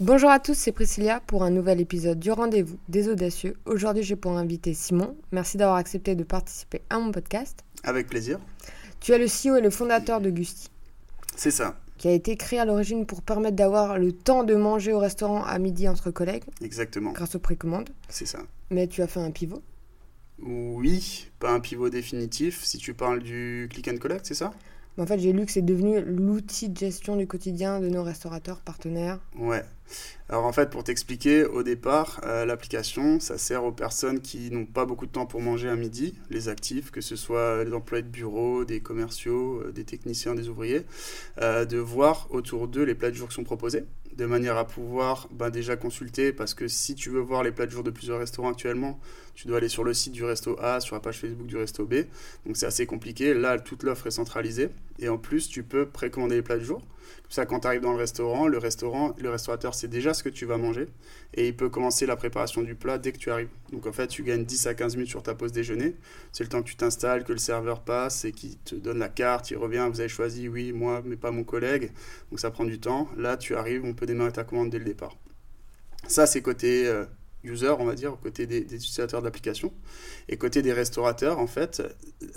Bonjour à tous, c'est Priscilla pour un nouvel épisode du rendez-vous des audacieux. Aujourd'hui, j'ai pour inviter Simon. Merci d'avoir accepté de participer à mon podcast. Avec plaisir. Tu es le CEO et le fondateur de Gusti. C'est ça. Qui a été créé à l'origine pour permettre d'avoir le temps de manger au restaurant à midi entre collègues. Exactement. Grâce aux précommandes. C'est ça. Mais tu as fait un pivot Oui, pas un pivot définitif. Si tu parles du click and collect, c'est ça? En fait, j'ai lu que c'est devenu l'outil de gestion du quotidien de nos restaurateurs partenaires. Ouais. Alors en fait, pour t'expliquer, au départ, euh, l'application, ça sert aux personnes qui n'ont pas beaucoup de temps pour manger à midi, les actifs, que ce soit les employés de bureau, des commerciaux, euh, des techniciens, des ouvriers, euh, de voir autour d'eux les plats de jour qui sont proposés de manière à pouvoir bah, déjà consulter, parce que si tu veux voir les plats de jour de plusieurs restaurants actuellement, tu dois aller sur le site du resto A, sur la page Facebook du resto B, donc c'est assez compliqué. Là, toute l'offre est centralisée, et en plus, tu peux précommander les plats de jour. Comme ça, quand tu arrives dans le restaurant, le restaurant, le restaurateur sait déjà ce que tu vas manger, et il peut commencer la préparation du plat dès que tu arrives. Donc en fait, tu gagnes 10 à 15 minutes sur ta pause déjeuner. C'est le temps que tu t'installes, que le serveur passe et qu'il te donne la carte, il revient, vous avez choisi, oui, moi, mais pas mon collègue. Donc ça prend du temps. Là, tu arrives, on peut démarrer ta commande dès le départ. Ça, c'est côté euh, user, on va dire, côté des, utilisateurs d'application. Et côté des restaurateurs, en fait,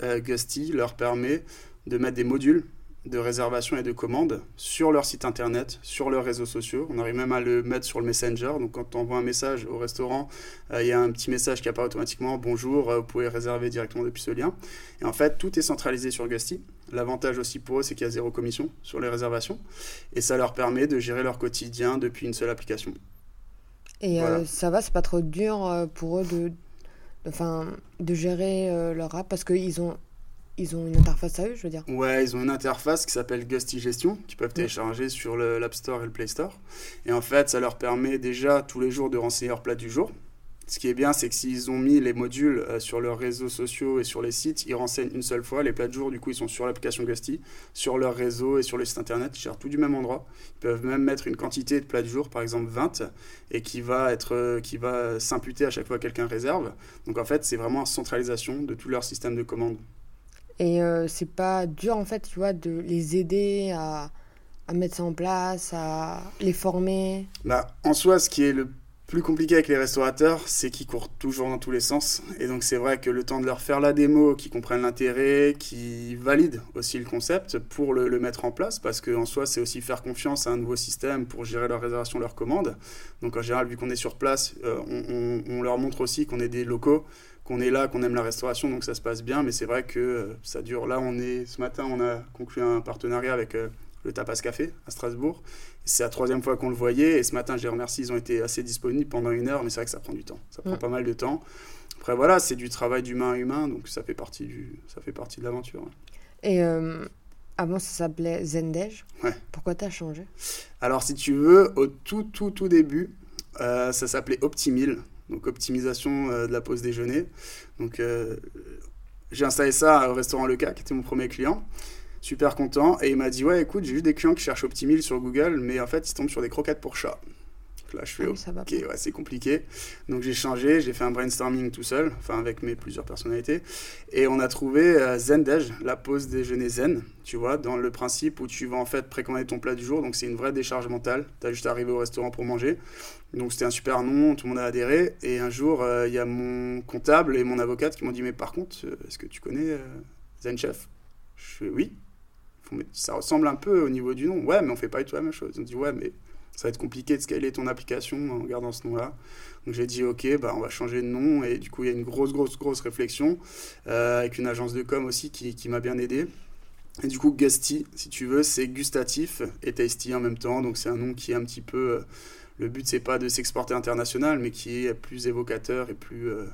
euh, Gusty leur permet de mettre des modules de réservation et de commande sur leur site internet, sur leurs réseaux sociaux. On arrive même à le mettre sur le Messenger. Donc quand on envoie un message au restaurant, euh, il y a un petit message qui apparaît automatiquement. Bonjour, euh, vous pouvez réserver directement depuis ce lien. Et en fait, tout est centralisé sur Gusty. L'avantage aussi pour eux, c'est qu'il y a zéro commission sur les réservations. Et ça leur permet de gérer leur quotidien depuis une seule application. Et euh, ça va, c'est pas trop dur pour eux de, enfin, de gérer leur app parce qu'ils ont ils ont une interface à eux, je veux dire Ouais, ils ont une interface qui s'appelle Gusty Gestion, qu'ils peuvent télécharger sur l'App Store et le Play Store. Et en fait, ça leur permet déjà tous les jours de renseigner leur plat du jour. Ce qui est bien, c'est que s'ils ont mis les modules euh, sur leurs réseaux sociaux et sur les sites, ils renseignent une seule fois. Les plats de jour, du coup, ils sont sur l'application Gusty, sur leur réseau et sur le site internet. Ils gèrent tout du même endroit. Ils peuvent même mettre une quantité de plats de jour, par exemple 20, et qui va, être, euh, qui va s'imputer à chaque fois que quelqu'un réserve. Donc en fait, c'est vraiment une centralisation de tout leur système de commande. Et euh, c'est pas dur, en fait, tu vois, de les aider à, à, mettre ça en place, à les former? Bah, En soi, ce qui est le plus compliqué avec les restaurateurs, c'est qu'ils courent toujours dans tous les sens. Et donc, c'est vrai que le temps de leur faire la démo, qu'ils comprennent l'intérêt, qu'ils valident aussi le concept pour le, mettre en place, parce qu'en soi, c'est aussi faire confiance à un nouveau système pour gérer leur réservation, leur commande. Donc, en général, vu qu'on est sur place, euh, on, on, on leur montre aussi qu'on est des locaux qu'on est là, qu'on aime la restauration, donc ça se passe bien. Mais c'est vrai que euh, ça dure. Là, on est ce matin, on a conclu un partenariat avec euh, le Tapas Café à Strasbourg. C'est la troisième fois qu'on le voyait. Et ce matin, je les remercie, ils ont été assez disponibles pendant une heure, mais c'est vrai que ça prend du temps. Ça prend pas mal de temps. Après, voilà, c'est du travail d'humain à humain, donc ça fait partie, du, ça fait partie de l'aventure. Et euh, avant, ça s'appelait Zendej. Ouais. Pourquoi tu as changé? Alors, si tu veux, au tout, tout, tout début, ça s'appelait Optimil donc optimisation euh, de la pause déjeuner. Donc euh, j'ai installé ça au restaurant Le Cas, qui était mon premier client. Super content. Et il m'a dit Ouais, écoute, j'ai eu des clients qui cherchent Optimil sur Google, mais en fait, ils tombent sur des croquettes pour chat. Là, je fais, ah ok, ouais, c'est compliqué. Donc j'ai changé, j'ai fait un brainstorming tout seul, enfin avec mes plusieurs personnalités, et on a trouvé euh, Zendej, la pause déjeuner zen, tu vois, dans le principe où tu vas en fait précommander ton plat du jour, donc c'est une vraie décharge mentale. Tu as juste arrivé au restaurant pour manger. Donc c'était un super nom, tout le monde a adhéré. Et un jour, euh, il y a mon comptable et mon avocate qui m'ont dit Mais par contre, euh, est-ce que tu connais Zen Chef Je fais Oui. Ça ressemble un peu au niveau du nom. Ouais, mais on fait pas du tout la même chose. Ont dit Ouais, mais ça va être compliqué de scaler ton application en gardant ce nom-là. Donc j'ai dit ok, bah, on va changer de nom et du coup il y a une grosse grosse grosse réflexion euh, avec une agence de com aussi qui, qui m'a bien aidé. Et du coup Gusty, si tu veux, c'est gustatif et tasty en même temps. Donc c'est un nom qui est un petit peu... Euh, le but c'est pas de s'exporter international, mais qui est plus évocateur et plus euh,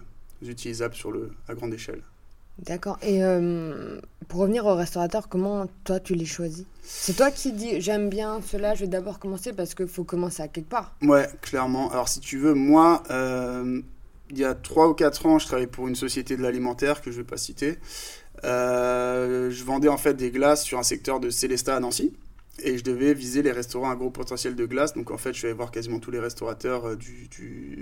utilisable sur le, à grande échelle. D'accord. Et euh, pour revenir au restaurateur, comment toi tu les choisis? C'est toi qui dis j'aime bien cela, je vais d'abord commencer parce qu'il faut commencer à quelque part. Ouais, clairement. Alors si tu veux, moi, euh, il y a 3 ou 4 ans, je travaillais pour une société de l'alimentaire que je ne vais pas citer. Euh, je vendais en fait des glaces sur un secteur de Célestat à Nancy. Et je devais viser les restaurants à gros potentiel de glace. Donc en fait, je vais voir quasiment tous les restaurateurs euh, du,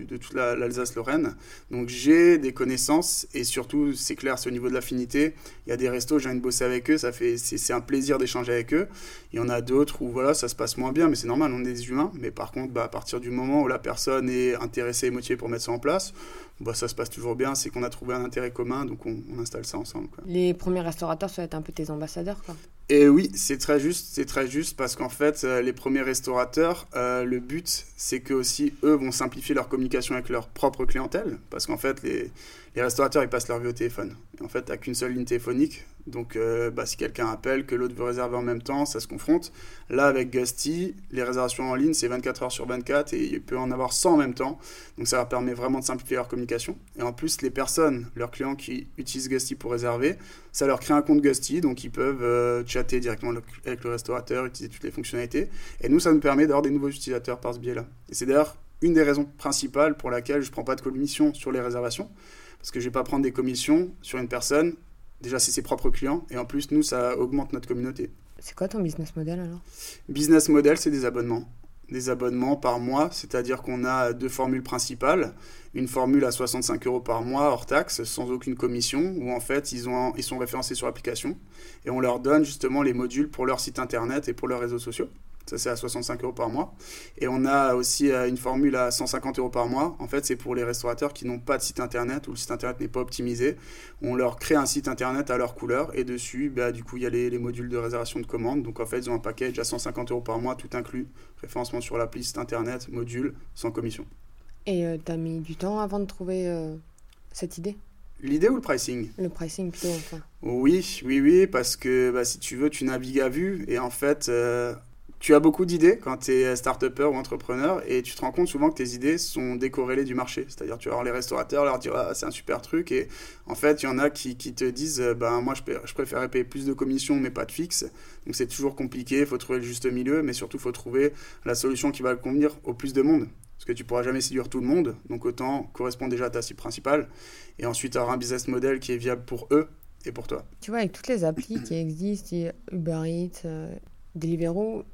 de toute l'Alsace-Lorraine. Donc j'ai des connaissances et surtout, c'est clair, c'est au niveau de l'affinité. Il y a des restos, j'ai envie de bosser avec eux, c'est un plaisir d'échanger avec eux. Il y en a d'autres où voilà, ça se passe moins bien, mais c'est normal, on est des humains. Mais par contre, bah, à partir du moment où la personne est intéressée et motivée pour mettre ça en place, bah, ça se passe toujours bien, c'est qu'on a trouvé un intérêt commun, donc on, installe ça ensemble. Les premiers restaurateurs, ça va être un peu tes ambassadeurs, quoi. Et oui, c'est très juste, c'est très juste parce qu'en fait, euh, les premiers restaurateurs, euh, le but, c'est que aussi eux vont simplifier leur communication avec leur propre clientèle, parce qu'en fait, les, les restaurateurs, ils passent leur vie au téléphone. En fait, tu n'as qu'une seule ligne téléphonique. Donc, euh, bah, si quelqu'un appelle, que l'autre veut réserver en même temps, ça se confronte. Là, avec Gusty, les réservations en ligne, c'est 24 heures sur 24 et il peut en avoir 100 en même temps. Donc, ça leur permet vraiment de simplifier leur communication. Et en plus, les personnes, leurs clients qui utilisent Gusty pour réserver, ça leur crée un compte Gusty. Donc, ils peuvent euh, chatter directement avec le restaurateur, utiliser toutes les fonctionnalités. Et nous, ça nous permet d'avoir des nouveaux utilisateurs par ce biais-là. Et c'est d'ailleurs une des raisons principales pour laquelle je ne prends pas de commission sur les réservations parce que je ne vais pas prendre des commissions sur une personne. Déjà, c'est ses propres clients. Et en plus, nous, ça augmente notre communauté. C'est quoi ton business model alors? Business model, c'est des abonnements. Des abonnements par mois, c'est-à-dire qu'on a deux formules principales. Une formule à 65 euros par mois hors taxe, sans aucune commission, où en fait ils, ont, ils sont référencés sur l'application. Et on leur donne justement les modules pour leur site internet et pour leurs réseaux sociaux. Ça, c'est à 65 euros par mois. Et on a aussi euh, une formule à 150 euros par mois. En fait, c'est pour les restaurateurs qui n'ont pas de site internet ou le site internet n'est pas optimisé. On leur crée un site internet à leur couleur et dessus, bah, du coup, il y a les, modules de réservation de commande. Donc, en fait, ils ont un package à 150 euros par mois, tout inclus. Référencement sur l'appli, site internet, module, sans commission. Et euh, tu as mis du temps avant de trouver euh, cette idée? L'idée ou le pricing? Le pricing plutôt, enfin. Oui, oui, oui, parce que bah, si tu veux, tu navigues à vue et en fait, tu as beaucoup d'idées quand tu es start-upper ou entrepreneur et tu te rends compte souvent que tes idées sont décorrélées du marché. C'est-à-dire, tu vas voir les restaurateurs, leur dire ah, c'est un super truc et en fait, il y en a qui, qui te disent ben, moi je, je préférerais payer plus de commissions mais pas de fixe. Donc c'est toujours compliqué, il faut trouver le juste milieu, mais surtout il faut trouver la solution qui va convenir au plus de monde. Parce que tu pourras jamais séduire tout le monde, donc autant correspondre déjà à ta cible principale et ensuite avoir un business model qui est viable pour eux et pour toi. Tu vois, avec toutes les applis qui existent, Uber Eats, euh, Deliveroo,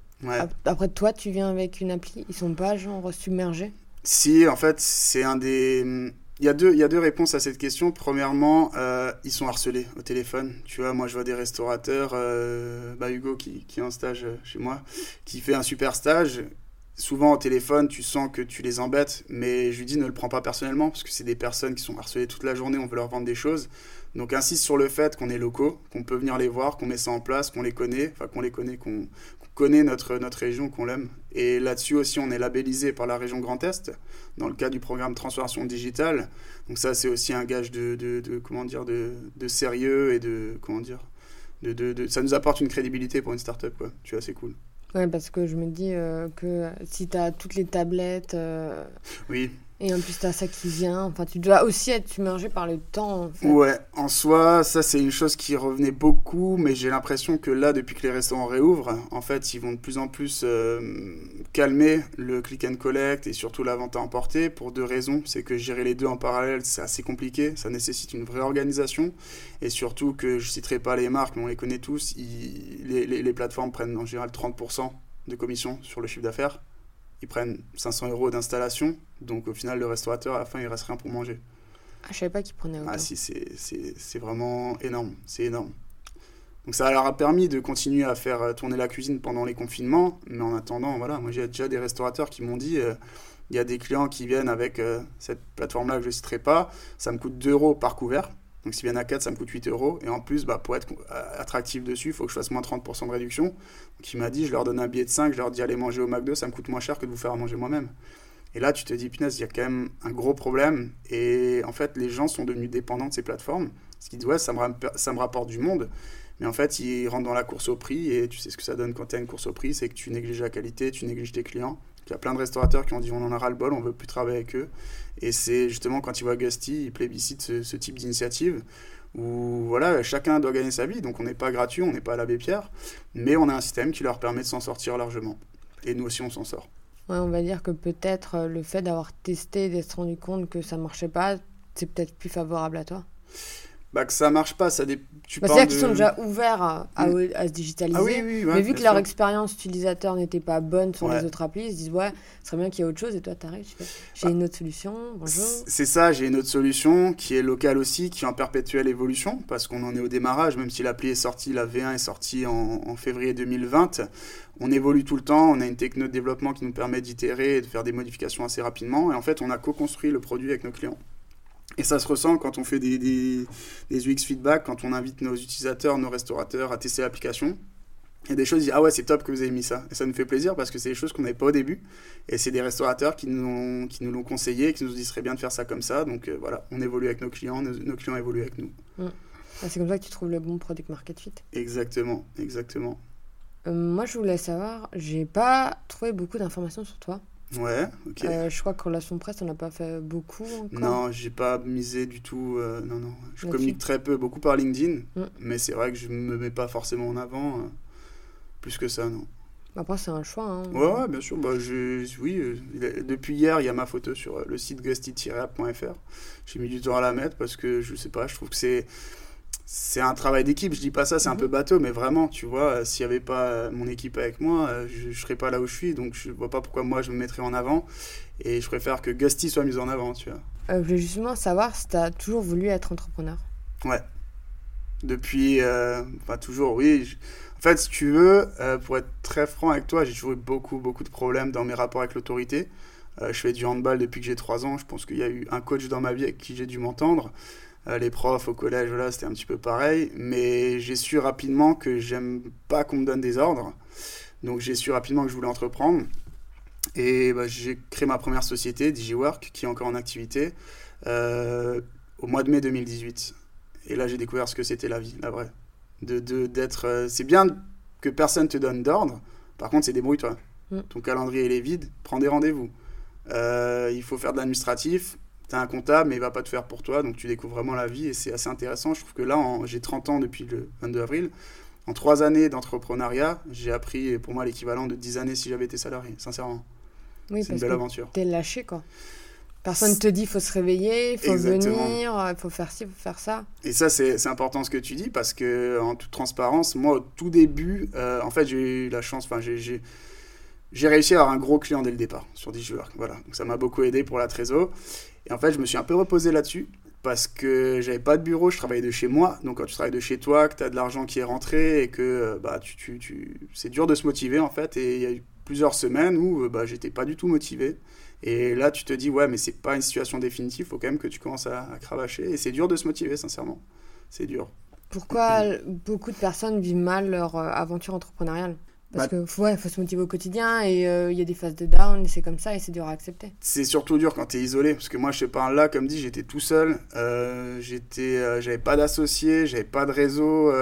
après, toi, tu viens avec une appli, ils sont pas genre submergés? Si, en fait, c'est un des. Il y, a deux, il y a deux réponses à cette question. Premièrement, euh, ils sont harcelés au téléphone. Tu vois, moi, je vois des restaurateurs, euh, bah, Hugo qui, qui est en stage chez moi, qui fait un super stage. Souvent au téléphone, tu sens que tu les embêtes, mais je lui dis ne le prends pas personnellement, parce que c'est des personnes qui sont harcelées toute la journée, on veut leur vendre des choses. Donc insiste sur le fait qu'on est locaux, qu'on peut venir les voir, qu'on met ça en place, qu'on les connaît, enfin qu'on les connaît, qu'on connaît notre, notre région, qu'on l'aime. Et là-dessus aussi, on est labellisé par la région Grand Est, dans le cadre du programme Transformation Digitale. Donc ça, c'est aussi un gage de, de, comment dire, de, de, sérieux et de, comment dire, de, de, ça nous apporte une crédibilité pour une start-up, quoi. Tu vois, c'est cool. Ouais, parce que je me dis euh, que si tu as toutes les tablettes... Euh, oui. Et en plus, tu as ça qui vient. Enfin, tu dois aussi être submergé par le temps. Ouais, en soi, ça, c'est une chose qui revenait beaucoup, mais j'ai l'impression que là, depuis que les restaurants réouvrent, en fait, ils vont de plus en plus euh, calmer le click and collect et surtout la vente à emporter pour deux raisons. C'est que gérer les deux en parallèle, c'est assez compliqué. Ça nécessite une vraie organisation. Et surtout que je citerai pas les marques, mais on les connaît tous. les plateformes prennent en général 30% de commission sur le chiffre d'affaires ils prennent 500 euros d'installation, donc au final, le restaurateur, à la fin, il reste rien pour manger. Ah, je savais pas qu'ils prenaient autant. Ah si, c'est vraiment énorme, c'est énorme. Donc ça leur a permis de continuer à faire euh, tourner la cuisine pendant les confinements, mais en attendant, voilà, moi j'ai déjà des restaurateurs qui m'ont dit, euh, il y a des clients qui viennent avec euh, cette plateforme-là que je ne citerai pas, ça me coûte 2 euros par couvert, donc s'ils viennent à 4, ça me coûte 8 euros. Et en plus, bah, pour être attractif dessus, il faut que je fasse moins 30% de réduction. Donc il m'a dit, je leur donne un billet de 5, je leur dis aller manger au McDo, ça me coûte moins cher que de vous faire manger moi-même. Et là, tu te dis, punaise, il y a quand même un gros problème. Et en fait, les gens sont devenus dépendants de ces plateformes. Ce qui disent, ouais, ça me, ça me rapporte du monde. Mais en fait, ils rentrent dans la course au prix. Et tu sais ce que ça donne quand tu as une course au prix, c'est que tu négliges la qualité, tu négliges tes clients. Il y a plein de restaurateurs qui ont dit on en a ras le bol, on veut plus travailler avec eux. Et c'est justement quand ils voient Gusty, ils plébiscitent ce, ce type d'initiative où voilà, chacun doit gagner sa vie, donc on n'est pas gratuit, on n'est pas à l'abbé Pierre, mais on a un système qui leur permet de s'en sortir largement. Et nous aussi, on s'en sort. Ouais, on va dire que peut-être euh, le fait d'avoir testé et d'être rendu compte que ça marchait pas, c'est peut-être plus favorable à toi? bah, que ça marche pas. Ça dé... tu bah, C'est-à-dire qu'ils sont déjà ouverts à, à, mm. se digitaliser. Ah, oui, oui, mais vu que leur expérience utilisateur n'était pas bonne sur les autres applis, ils se disent Ouais, ce serait bien qu'il y ait autre chose. Et toi, tu arrives, tu fais J'ai une autre solution. Bonjour. C'est ça, j'ai une autre solution qui est locale aussi, qui est en perpétuelle évolution, parce qu'on en est au démarrage, même si l'appli est sortie, la V1 est sortie en, en février 2020 on évolue tout le temps, on a une techno de développement qui nous permet d'itérer et de faire des modifications assez rapidement. Et en fait, on a co-construit le produit avec nos clients. Et ça se ressent quand on fait des, des, UX feedback, quand on invite nos utilisateurs, nos restaurateurs à tester l'application. Il y a des choses, ils disent Ah ouais, c'est top que vous avez mis ça. Et ça nous fait plaisir parce que c'est des choses qu'on n'avait pas au début. Et c'est des restaurateurs qui nous, qui nous l'ont conseillé, qui nous disent serait bien de faire ça comme ça. Donc euh, voilà, on évolue avec nos clients, nos, clients évoluent avec nous. Mm. Ah, c'est comme ça que tu trouves le bon product market fit. Exactement, exactement. Euh, moi, je voulais savoir, j'ai pas trouvé beaucoup d'informations sur toi. Ouais, ok. Euh, je crois que relation presse, on n'a pas fait beaucoup encore. Non, j'ai pas misé du tout. Euh, non, non. Je communique très peu, beaucoup par LinkedIn, mm. mais c'est vrai que je me mets pas forcément en avant. Euh, plus que ça, non. Après, c'est un choix. Hein. Ouais, ouais, bien sûr. Bah, je, oui, depuis hier, il y a ma photo sur le site gusty-app.fr. J'ai mis du temps à la mettre parce que je sais pas, je trouve que c'est c'est un travail d'équipe. Je dis pas ça, c'est un mhm. peu bateau, mais vraiment, tu vois, euh, s'il n'y avait pas euh, mon équipe avec moi, euh, je, ne serais pas là où je suis. Donc, je vois pas pourquoi moi je me mettrais en avant. Et je préfère que Gusty soit mis en avant, tu vois. je voulais justement savoir si tu as toujours voulu être entrepreneur. Ouais. Depuis. enfin, toujours, oui. En fait, si tu veux, pour être très franc avec toi, j'ai toujours eu beaucoup, beaucoup de problèmes dans mes rapports avec l'autorité. je fais du handball depuis que j'ai 3 ans. Je pense qu'il y a eu un coach dans ma vie avec qui j'ai dû m'entendre. Euh, les profs au collège, voilà, c'était un petit peu pareil. Mais j'ai su rapidement que j'aime pas qu'on me donne des ordres. Donc j'ai su rapidement que je voulais entreprendre. Et bah, j'ai créé ma première société, DigiWork, qui est encore en activité, euh, au mois de mai 2018. Et là, j'ai découvert ce que c'était la vie, la vraie. De, d'être, euh, c'est bien que personne te donne d'ordre. Par contre, c'est débrouille-toi. Mm. Ton calendrier il est vide, prends des rendez-vous. il faut faire de l'administratif, un comptable, mais il va pas te faire pour toi, donc tu découvres vraiment la vie et c'est assez intéressant. Je trouve que là, j'ai 30 ans depuis le 22 avril. En trois années d'entrepreneuriat, j'ai appris pour moi l'équivalent de 10 années si j'avais été salarié, sincèrement. Oui, c'est une belle aventure. Tu es lâché, quoi. Personne ne te dit faut se réveiller, il faut venir, il faut faire ci, il faut faire ça. Et ça, c'est important ce que tu dis parce que, en toute transparence, moi, au tout début, euh, en fait, j'ai eu la chance, enfin, j'ai j'ai réussi à avoir un gros client dès le départ sur Digiwork. Voilà, donc ça m'a beaucoup aidé pour la trésor. Et en fait, je me suis un peu reposé là-dessus parce que j'avais pas de bureau, je travaillais de chez moi. Donc quand tu travailles de chez toi, que tu as de l'argent qui est rentré et que euh, bah, tu, tu, tu... c'est dur de se motiver en fait. Et il y a eu plusieurs semaines où euh, bah, j'étais pas du tout motivé. Et là, tu te dis, ouais, mais c'est pas une situation définitive, faut quand même que tu commences à, à cravacher. Et c'est dur de se motiver, sincèrement. C'est dur. Pourquoi beaucoup de personnes vivent mal leur euh, aventure entrepreneuriale? Parce bah, qu'il ouais, faut se motiver au quotidien et euh, il y a des phases de down et c'est comme ça et c'est dur à accepter. C'est surtout dur quand tu es isolé parce que moi je sais pas là comme dit j'étais tout seul, euh, j'étais euh, j'avais pas d'associés, j'avais pas de réseau.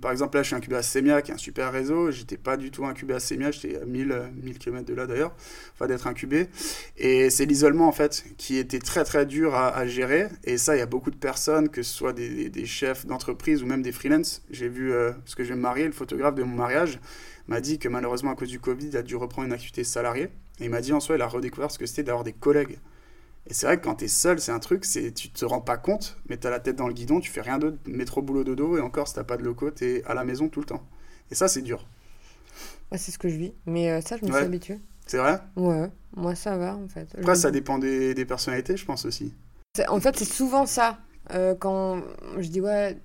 par exemple là je suis incubé à Semia qui est un super réseau, j'étais pas du tout incubé à Semia, j'étais à 1000 1000 km de là d'ailleurs, enfin d'être incubé et c'est l'isolement en fait qui était très très dur à, gérer et ça il y a beaucoup de personnes que ce soit des, des chefs d'entreprise ou même des freelances. J'ai vu parce que je vais me marier, le photographe de mon mariage m'a dit que malheureusement, à cause du Covid, il a dû reprendre une activité salariée. Et il m'a dit en soi, il a redécouvert ce que c'était d'avoir des collègues. Et c'est vrai que quand tu es seul, c'est un truc, c'est tu te rends pas compte, mais tu as la tête dans le guidon, tu fais rien d'autre, métro boulot dodo, et encore, si t'as pas de locaux, tu es à la maison tout le temps. Et ça, c'est dur. c'est ce que je vis, mais euh, ça, je me suis habitué. C'est vrai? Ouais, moi ça va en fait. Après, ça dépend des, des, personnalités, je pense aussi. En fait, c'est souvent ça. Euh, quand je dis, ouais,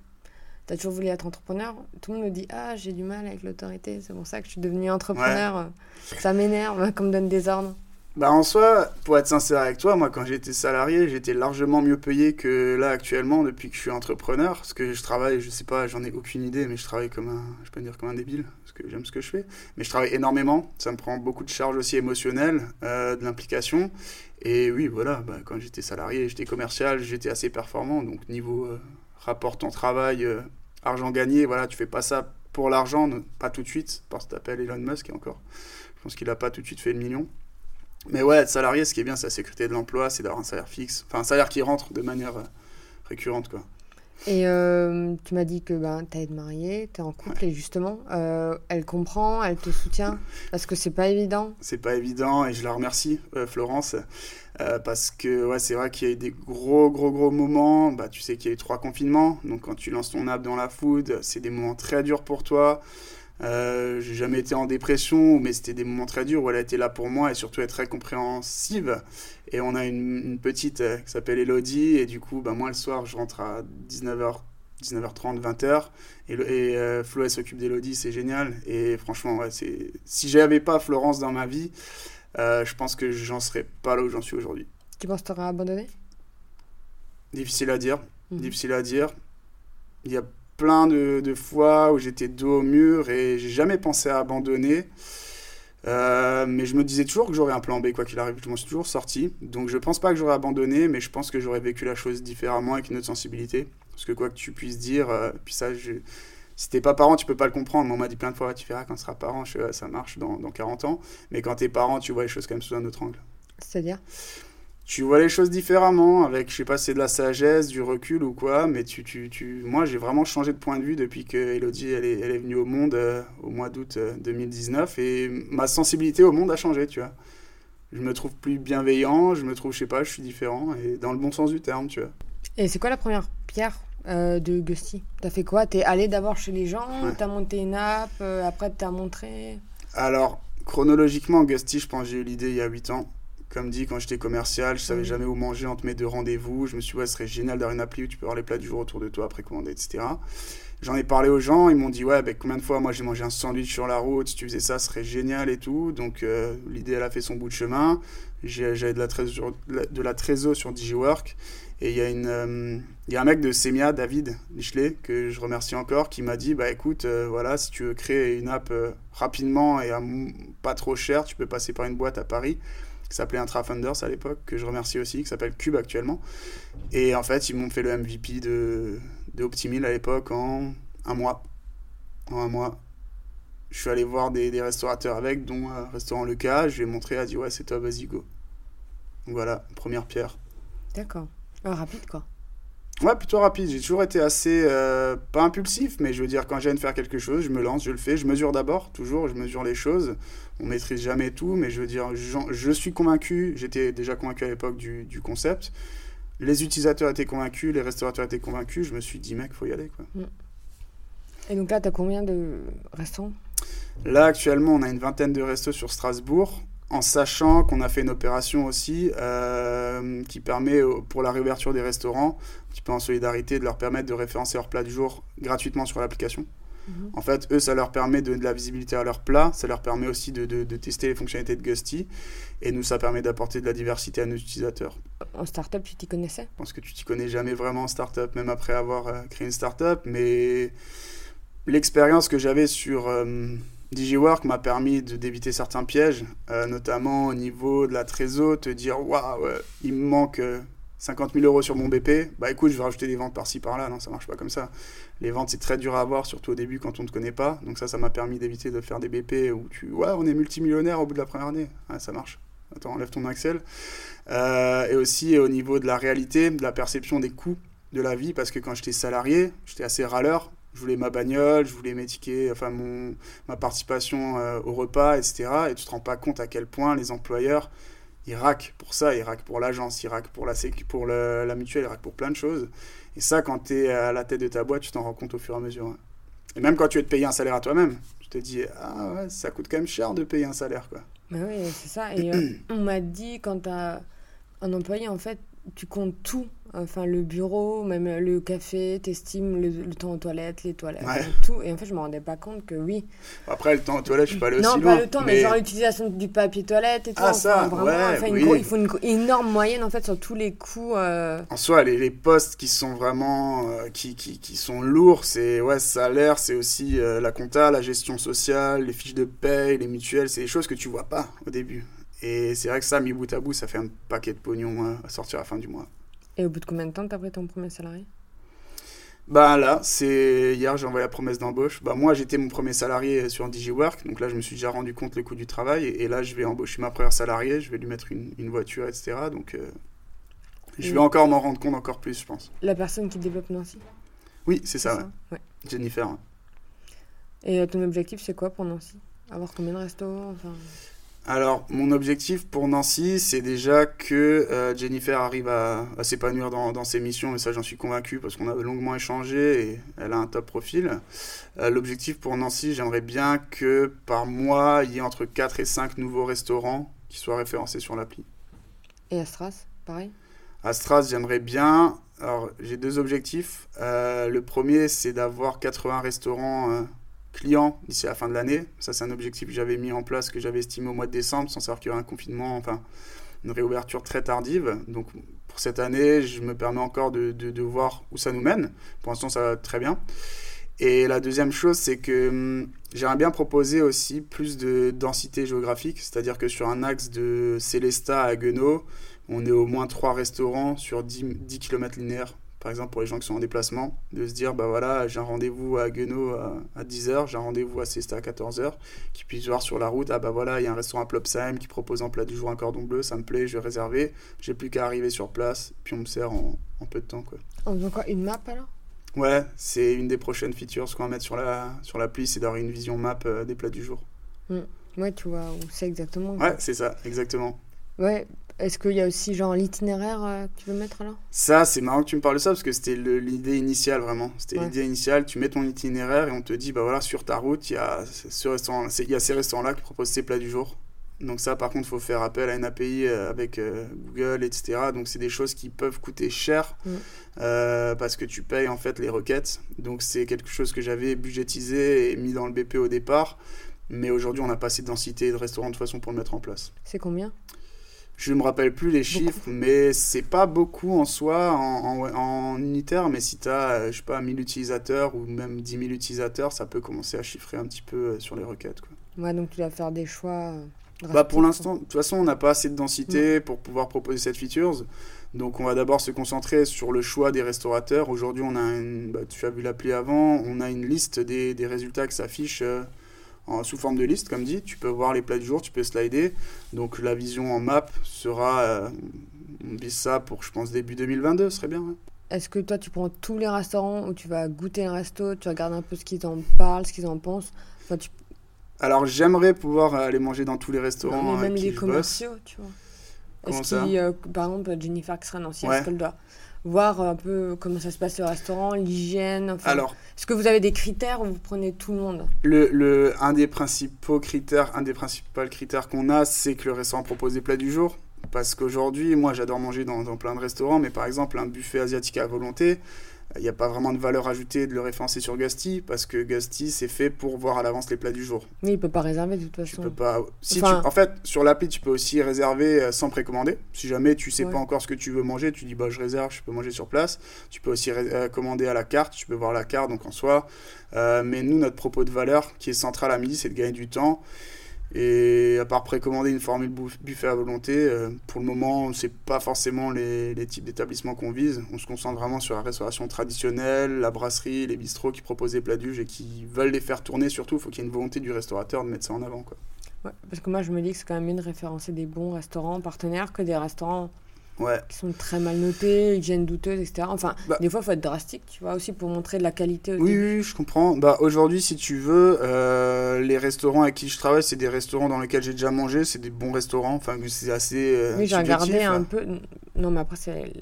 t'as toujours voulu être entrepreneur Tout le monde me dit Ah, j'ai du mal avec l'autorité, c'est pour ça que je suis devenu entrepreneur. Ça m'énerve qu'on me donne des ordres. Bah en soi, pour être sincère avec toi, moi quand j'étais salarié, j'étais largement mieux payé que là actuellement depuis que je suis entrepreneur. Parce que je travaille, je sais pas, j'en ai aucune idée, mais je travaille comme un, je peux dire comme un débile, parce que j'aime ce que je fais. Mais je travaille énormément, ça me prend beaucoup de charges aussi émotionnelles, euh, de l'implication. Et oui, voilà, bah, quand j'étais salarié, j'étais commercial, j'étais assez performant, donc niveau euh, rapport ton travail, euh, argent gagné, voilà, tu fais pas ça pour l'argent, pas tout de suite, parce que t'appelles Elon Musk encore. Je pense qu'il a pas tout de suite fait le million. Mais ouais, être salarié, ce qui est bien, c'est la sécurité de l'emploi, c'est d'avoir un salaire fixe, enfin un salaire qui rentre de manière euh, récurrente, quoi. Et euh, tu m'as dit que ben, tu as été mariée, tu es en couple, et justement, euh, elle comprend, elle te soutient, parce que c'est pas évident. C'est pas évident, et je la remercie, euh, Florence, parce que ouais, c'est vrai qu'il y a eu des gros, gros, gros moments. Bah, tu sais qu'il y a eu trois confinements, donc quand tu lances ton app dans la food, c'est des moments très durs pour toi. Euh, j'ai jamais été en dépression, mais c'était des moments très durs où elle a été là pour moi et surtout est très compréhensive. Et on a une, petite euh, qui s'appelle Elodie, et du coup, bah, moi le soir, je rentre à 19h, 19h30, 20h, et, et euh, Flo, elle s'occupe d'Elodie, c'est génial. Et franchement, ouais, c'est... si j'avais pas Florence dans ma vie, je pense que j'en serais pas là où j'en suis aujourd'hui. Tu penses que tu aurais abandonné? Difficile à dire. Mhm. Difficile à dire. Il y a plein de, fois où j'étais dos au mur et j'ai jamais pensé à abandonner. Euh, mais je me disais toujours que j'aurais un plan B, quoi qu'il arrive. Je m'en suis toujours sorti. Donc je pense pas que j'aurais abandonné, mais je pense que j'aurais vécu la chose différemment avec une autre sensibilité. Parce que quoi que tu puisses dire, euh, puis ça, je... si t'es pas parent, tu peux pas le comprendre. on m'a dit plein de fois, tu verras quand tu seras parent, je... ça marche dans, dans 40 ans. Mais quand t'es parent, tu vois les choses quand même sous un autre angle. C'est-à-dire? Tu vois les choses différemment, avec, je sais pas, c'est de la sagesse, du recul ou quoi, mais tu, tu, tu... moi j'ai vraiment changé de point de vue depuis que Elodie elle est, elle est venue au monde euh, au mois d'août 2019 euh, et ma sensibilité au monde a changé, tu vois. Je me trouve plus bienveillant, je me trouve, je sais pas, je suis différent et dans le bon sens du terme, tu vois. Et c'est quoi la première pierre euh, de Gusty T'as fait quoi? T'es allé d'abord chez les gens, t'as monté une app, après t'as montré? Alors, chronologiquement, Gusty, je pense j'ai eu l'idée il y a 8 ans. Comme dit, quand j'étais commercial, je savais jamais où manger entre mes deux rendez-vous. Je me suis dit, ouais, ce serait génial d'avoir une appli où tu peux avoir les plats du jour autour de toi, précommander, etc. J'en ai parlé aux gens, ils m'ont dit, ouais, ben, combien de fois moi j'ai mangé un sandwich sur la route, si tu faisais ça, ce serait génial et tout. Donc euh, l'idée, elle a fait son bout de chemin. J'avais de la trésor, de la trésor sur DigiWork. Et il y, a une, euh, y a un mec de Semia, David Lichelet, que je remercie encore, qui m'a dit, bah écoute, euh, voilà, si tu veux créer une app rapidement et à pas trop cher, tu peux passer par une boîte à Paris qui s'appelait Intrafunders à l'époque, que je remercie aussi, qui s'appelle Cube actuellement. Et en fait, ils m'ont fait le MVP de, de Optimil à l'époque en un mois. En un mois. Je suis allé voir des, restaurateurs avec, dont restaurant Le Cas. Je lui ai montré, a dit ouais, c'est top, vas-y, go. Donc voilà, première pierre. D'accord. Euh, rapide, quoi. Ouais, plutôt rapide. J'ai toujours été assez, euh, pas impulsif, mais je veux dire, quand j'ai de faire quelque chose, je me lance, je le fais. Je mesure d'abord, toujours, je mesure les choses. On maîtrise jamais tout, mais je veux dire, je suis convaincu, j'étais déjà convaincu à l'époque du, du, concept. Les utilisateurs étaient convaincus, les restaurateurs étaient convaincus. Je me suis dit, mec, faut y aller. Quoi. Mm. Et donc là, tu as combien de restaurants? Là, actuellement, on a une vingtaine de restos sur Strasbourg en sachant qu'on a fait une opération aussi euh, qui permet pour la réouverture des restaurants, un petit peu en solidarité, de leur permettre de référencer leur plat du jour gratuitement sur l'application. Mhm. En fait, eux, ça leur permet de, de, la visibilité à leur plat, ça leur permet aussi de, de, tester les fonctionnalités de Gusty, et nous, ça permet d'apporter de la diversité à nos utilisateurs. En startup, tu t'y connaissais? Je pense que tu t'y connais jamais vraiment en startup, même après avoir euh, créé une startup, mais l'expérience que j'avais sur... Euh, DigiWork m'a permis d'éviter certains pièges, euh, notamment au niveau de la trésor, te dire waouh, il me manque 50 euh, 000 euros sur mon BP, bah écoute, je vais rajouter des ventes par-ci par-là. Non, ça marche pas comme ça. Les ventes, c'est très dur à avoir, surtout au début quand on ne te connaît pas. Donc ça, ça m'a permis d'éviter de faire des BP où tu, ouais, on est multimillionnaire au bout de la première année. ça marche. Attends, enlève ton. Euh, et aussi au niveau de la réalité, de la perception des coûts de la vie, parce que quand j'étais salarié, j'étais assez râleur je voulais ma bagnole, je voulais mes tickets, enfin mon, ma participation euh, au repas, etc. Et tu te rends pas compte à quel point les employeurs, ils raquent pour ça, ils raquent pour l'agence, ils raquent pour, la, pour la mutuelle, ils raquent pour plein de choses. Et ça, quand tu es à la tête de ta boîte, tu t'en rends compte au fur et à mesure. Et même quand tu veux te payer un salaire à toi-même, tu te dis, ah ouais, ça coûte quand même cher de payer un salaire. Quoi. Mais oui, c'est ça. Et euh, on m'a dit, quand tu as un employé, en fait, tu comptes tout Enfin, le bureau, même le café, t'estimes le, le temps aux toilettes, les toilettes, tout. Et en fait, je me rendais pas compte que oui. Après, le temps aux toilettes, je suis pas allé aussi loin. Non, pas le temps, mais, genre l'utilisation du papier toilette et tout. Ah, ça, vraiment, il faut une énorme moyenne, en fait, sur tous les coûts. Euh. En soi, les, les, postes qui sont vraiment, euh, qui, qui, qui, sont lourds, c'est, ouais, salaire, c'est aussi euh, la compta, la gestion sociale, les fiches de paye, les mutuelles, c'est des choses que tu vois pas au début. Et c'est vrai que ça, mis bout à bout, ça fait un paquet de pognon à sortir à la fin du mois. Et au bout de combien de temps t'as pris ton premier salarié? Bah là, c'est hier j'ai envoyé la promesse d'embauche. Bah moi j'étais mon premier salarié sur DigiWork, donc là je me suis déjà rendu compte le coût du travail et, là je vais embaucher ma première salariée, je vais lui mettre une, une voiture, etc. Donc euh, je vais encore m'en rendre compte encore plus, je pense. La personne qui développe Nancy? Oui, c'est ça, ouais. ouais. Jennifer. Et euh, ton objectif, c'est quoi pour Nancy? Avoir combien de restos? Enfin... Alors, mon objectif pour Nancy, c'est déjà que euh, Jennifer arrive à, s'épanouir dans, ses missions, et ça j'en suis convaincu parce qu'on a longuement échangé et elle a un top profil. Euh, l'objectif pour Nancy, j'aimerais bien que par mois, il y ait entre 4 et 5 nouveaux restaurants qui soient référencés sur l'appli. Et à Stras, pareil? À Stras, j'aimerais bien. Alors, j'ai deux objectifs. Euh, le premier, c'est d'avoir 80 restaurants clients d'ici la fin de l'année. Ça, c'est un objectif que j'avais mis en place, que j'avais estimé au mois de décembre, sans savoir qu'il y aurait un confinement, enfin, une réouverture très tardive. Donc, pour cette année, je me permets encore de, de, voir où ça nous mène. Pour l'instant, ça va très bien. Et la deuxième chose, c'est que hum, j'aimerais bien proposer aussi plus de densité géographique, c'est-à-dire que sur un axe de Célestat à Guenot, on est au moins trois restaurants sur 10, 10 km linéaires par exemple pour les gens qui sont en déplacement, de se dire bah voilà, j'ai un rendez-vous à Guenot à, 10h, j'ai un rendez-vous à Cesta à 14h, qui puissent voir sur la route, ah bah voilà, il y a un restaurant à Plopsheim qui propose en plat du jour un cordon bleu, ça me plaît, je vais réserver, j'ai plus qu'à arriver sur place, puis on me sert en, peu de temps. Quoi. En faisant quoi Une map alors? Ouais, c'est une des prochaines features, ce qu'on va mettre sur la sur l'appli, c'est d'avoir une vision map euh, des plats du jour. Mmh. Ouais, tu vois où c'est exactement. Ouais, c'est ça, exactement. Ouais, est-ce qu'il y a aussi genre l'itinéraire euh, que tu veux mettre là Ça, c'est marrant que tu me parles de ça parce que c'était l'idée initiale vraiment. C'était l'idée initiale. Tu mets ton itinéraire et on te dit bah voilà sur ta route il y a ce restaurant, il y a ces restaurants là qui proposent ces plats du jour. Donc ça, par contre, il faut faire appel à une API euh, avec euh, Google, etc. Donc c'est des choses qui peuvent coûter cher mm. parce que tu payes en fait les requêtes. Donc c'est quelque chose que j'avais budgétisé et mis dans le BP au départ. Mais aujourd'hui, on n'a pas assez de densité de restaurants de façon pour le mettre en place. C'est combien? Je ne me rappelle plus les chiffres, mais c'est pas beaucoup en soi, en, unitaire, mais si tu as, euh, je sais pas, 1000 utilisateurs ou même 10 000 utilisateurs, ça peut commencer à chiffrer un petit peu euh, sur les requêtes. Quoi. Ouais, donc tu vas faire des choix. Euh, bah pour l'instant, de toute façon, on n'a pas assez de densité pour pouvoir proposer cette feature. Donc on va d'abord se concentrer sur le choix des restaurateurs. Aujourd'hui, on a une, bah, tu as vu l'appli avant, on a une liste des, des résultats qui s'affichent sous forme de liste, comme dit. Tu peux voir les plats du jour, tu peux slider. Donc la vision en map sera, euh, on dit ça pour, je pense, début 2022, ce serait bien. Est-ce que toi, tu prends tous les restaurants où tu vas goûter un resto, tu regardes un peu ce qu'ils en parlent, ce qu'ils en pensent? Enfin, tu... Alors j'aimerais pouvoir aller manger dans tous les restaurants. mais même les commerciaux, tu vois. Est-ce qu'il, euh, par exemple, Jennifer qui sera ancienne, ouais. Voir un peu comment ça se passe au restaurant, l'hygiène. Enfin, Alors, est-ce que vous avez des critères où vous prenez tout le monde? le, le, un des principaux critères, un des principaux critères qu'on a, c'est que le restaurant propose des plats du jour. Parce qu'aujourd'hui, moi, j'adore manger dans, dans, plein de restaurants, mais par exemple, un buffet asiatique à volonté, il n'y a pas vraiment de valeur ajoutée de le référencer sur Gusty parce que Gusty c'est fait pour voir à l'avance les plats du jour. Oui, il peut pas réserver de toute façon. Tu peux pas. Si tu... En fait, sur l'appli, tu peux aussi réserver euh, sans précommander. Si jamais tu sais pas encore ce que tu veux manger, tu dis bah je réserve, je peux manger sur place. Tu peux aussi euh, commander à la carte, tu peux voir la carte donc en soi. Euh, mais nous, notre propos de valeur qui est central à midi, c'est de gagner du temps. Et à part précommander une formule buffet à volonté, euh, pour le moment, c'est pas forcément les, types d'établissements qu'on vise. On se concentre vraiment sur la restauration traditionnelle, la brasserie, les bistrots qui proposent des plats du et qui veulent les faire tourner. Surtout, il faut qu'il y ait une volonté du restaurateur de mettre ça en avant. Ouais, parce que moi, je me dis que c'est quand même mieux de référencer des bons restaurants partenaires que des restaurants qui sont très mal notés, hygiène douteuse, etc. Enfin, bah. des fois, il faut être drastique, tu vois, aussi pour montrer de la qualité. oui, oui, je comprends. Bah, Aujourd'hui, si tu veux, euh, les restaurants avec qui je travaille, c'est des restaurants dans lesquels j'ai déjà mangé, c'est des bons restaurants, enfin, c'est assez. Euh, oui, j'ai regardé un peu. Non, mais après, c'est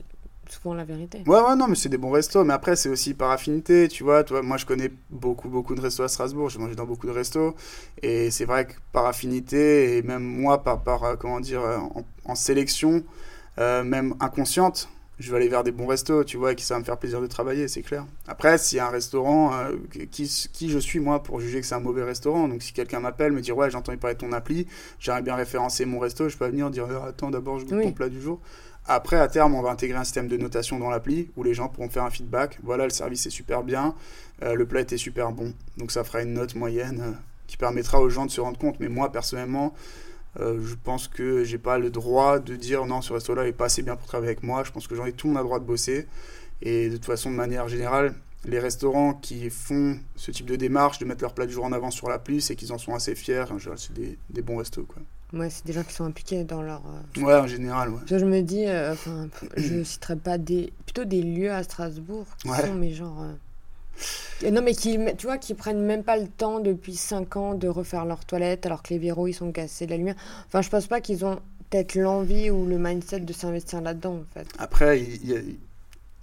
souvent la vérité. Ouais, ouais, non, mais c'est des bons restos. Mais après, c'est aussi par affinité, tu vois. Toi, moi, je connais beaucoup, beaucoup de restos à Strasbourg. J'ai mangé dans beaucoup de restos. Et c'est vrai que par affinité, et même moi, par, par euh, comment dire, en sélection, euh, même inconsciente, je vais aller vers des bons restos, tu vois, et qui ça va me faire plaisir de travailler, c'est clair. Après, s'il y a un restaurant, euh, qui, qui, je suis moi pour juger que c'est un mauvais restaurant Donc si quelqu'un m'appelle, me dit ouais, j'ai entendu parler de ton appli, j'aimerais bien référencer mon resto, je peux venir dire euh, attends, d'abord je goûte ton plat du jour. Après, à terme, on va intégrer un système de notation dans l'appli où les gens pourront faire un feedback. Voilà, le service est super bien, le plat était super bon. Donc ça fera une note moyenne qui permettra aux gens de se rendre compte. Mais moi, personnellement, euh, je pense que j'ai pas le droit de dire non, ce resto-là est pas assez bien pour travailler avec moi. Je pense que j'en ai tout le monde a le droit de bosser. Et de toute façon, de manière générale, les restaurants qui font ce type de démarche, de mettre leur plat du jour en avant sur l'appli, c'est qu'ils en sont assez fiers. C'est des, des, bons restos. Quoi. Ouais, c'est des gens qui sont impliqués dans leur. Euh, ouais, en général. Ouais. Je me dis, euh, enfin, je citerai pas des. plutôt des lieux à Strasbourg qui sont, mais genre non, mais qui, tu vois, qui prennent même pas le temps depuis 5 ans de refaire leur toilette alors que les verrous ils sont cassés de la lumière. Enfin, je pense pas qu'ils ont peut-être l'envie ou le mindset de s'investir là-dedans en fait. Après, il y, a,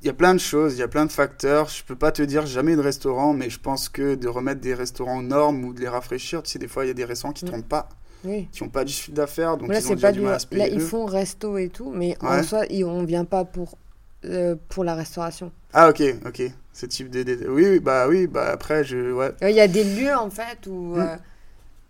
y, a plein de choses, il y a plein de facteurs. Je peux pas te dire jamais de restaurant, mais je pense que de remettre des restaurants aux normes ou de les rafraîchir, tu sais, des fois il y a des restaurants qui ne mm. pas. Qui n'ont pas du chiffre d'affaires, donc là, ils ont pas du mal à se payer. Là, ils font resto et tout, mais en soi, on vient pas pour, euh, pour la restauration. Ah, ok, ok. Ce type de. Oui, oui, bah oui, bah après, je. Ouais. Il y a des lieux, en fait, où. Mm. Euh,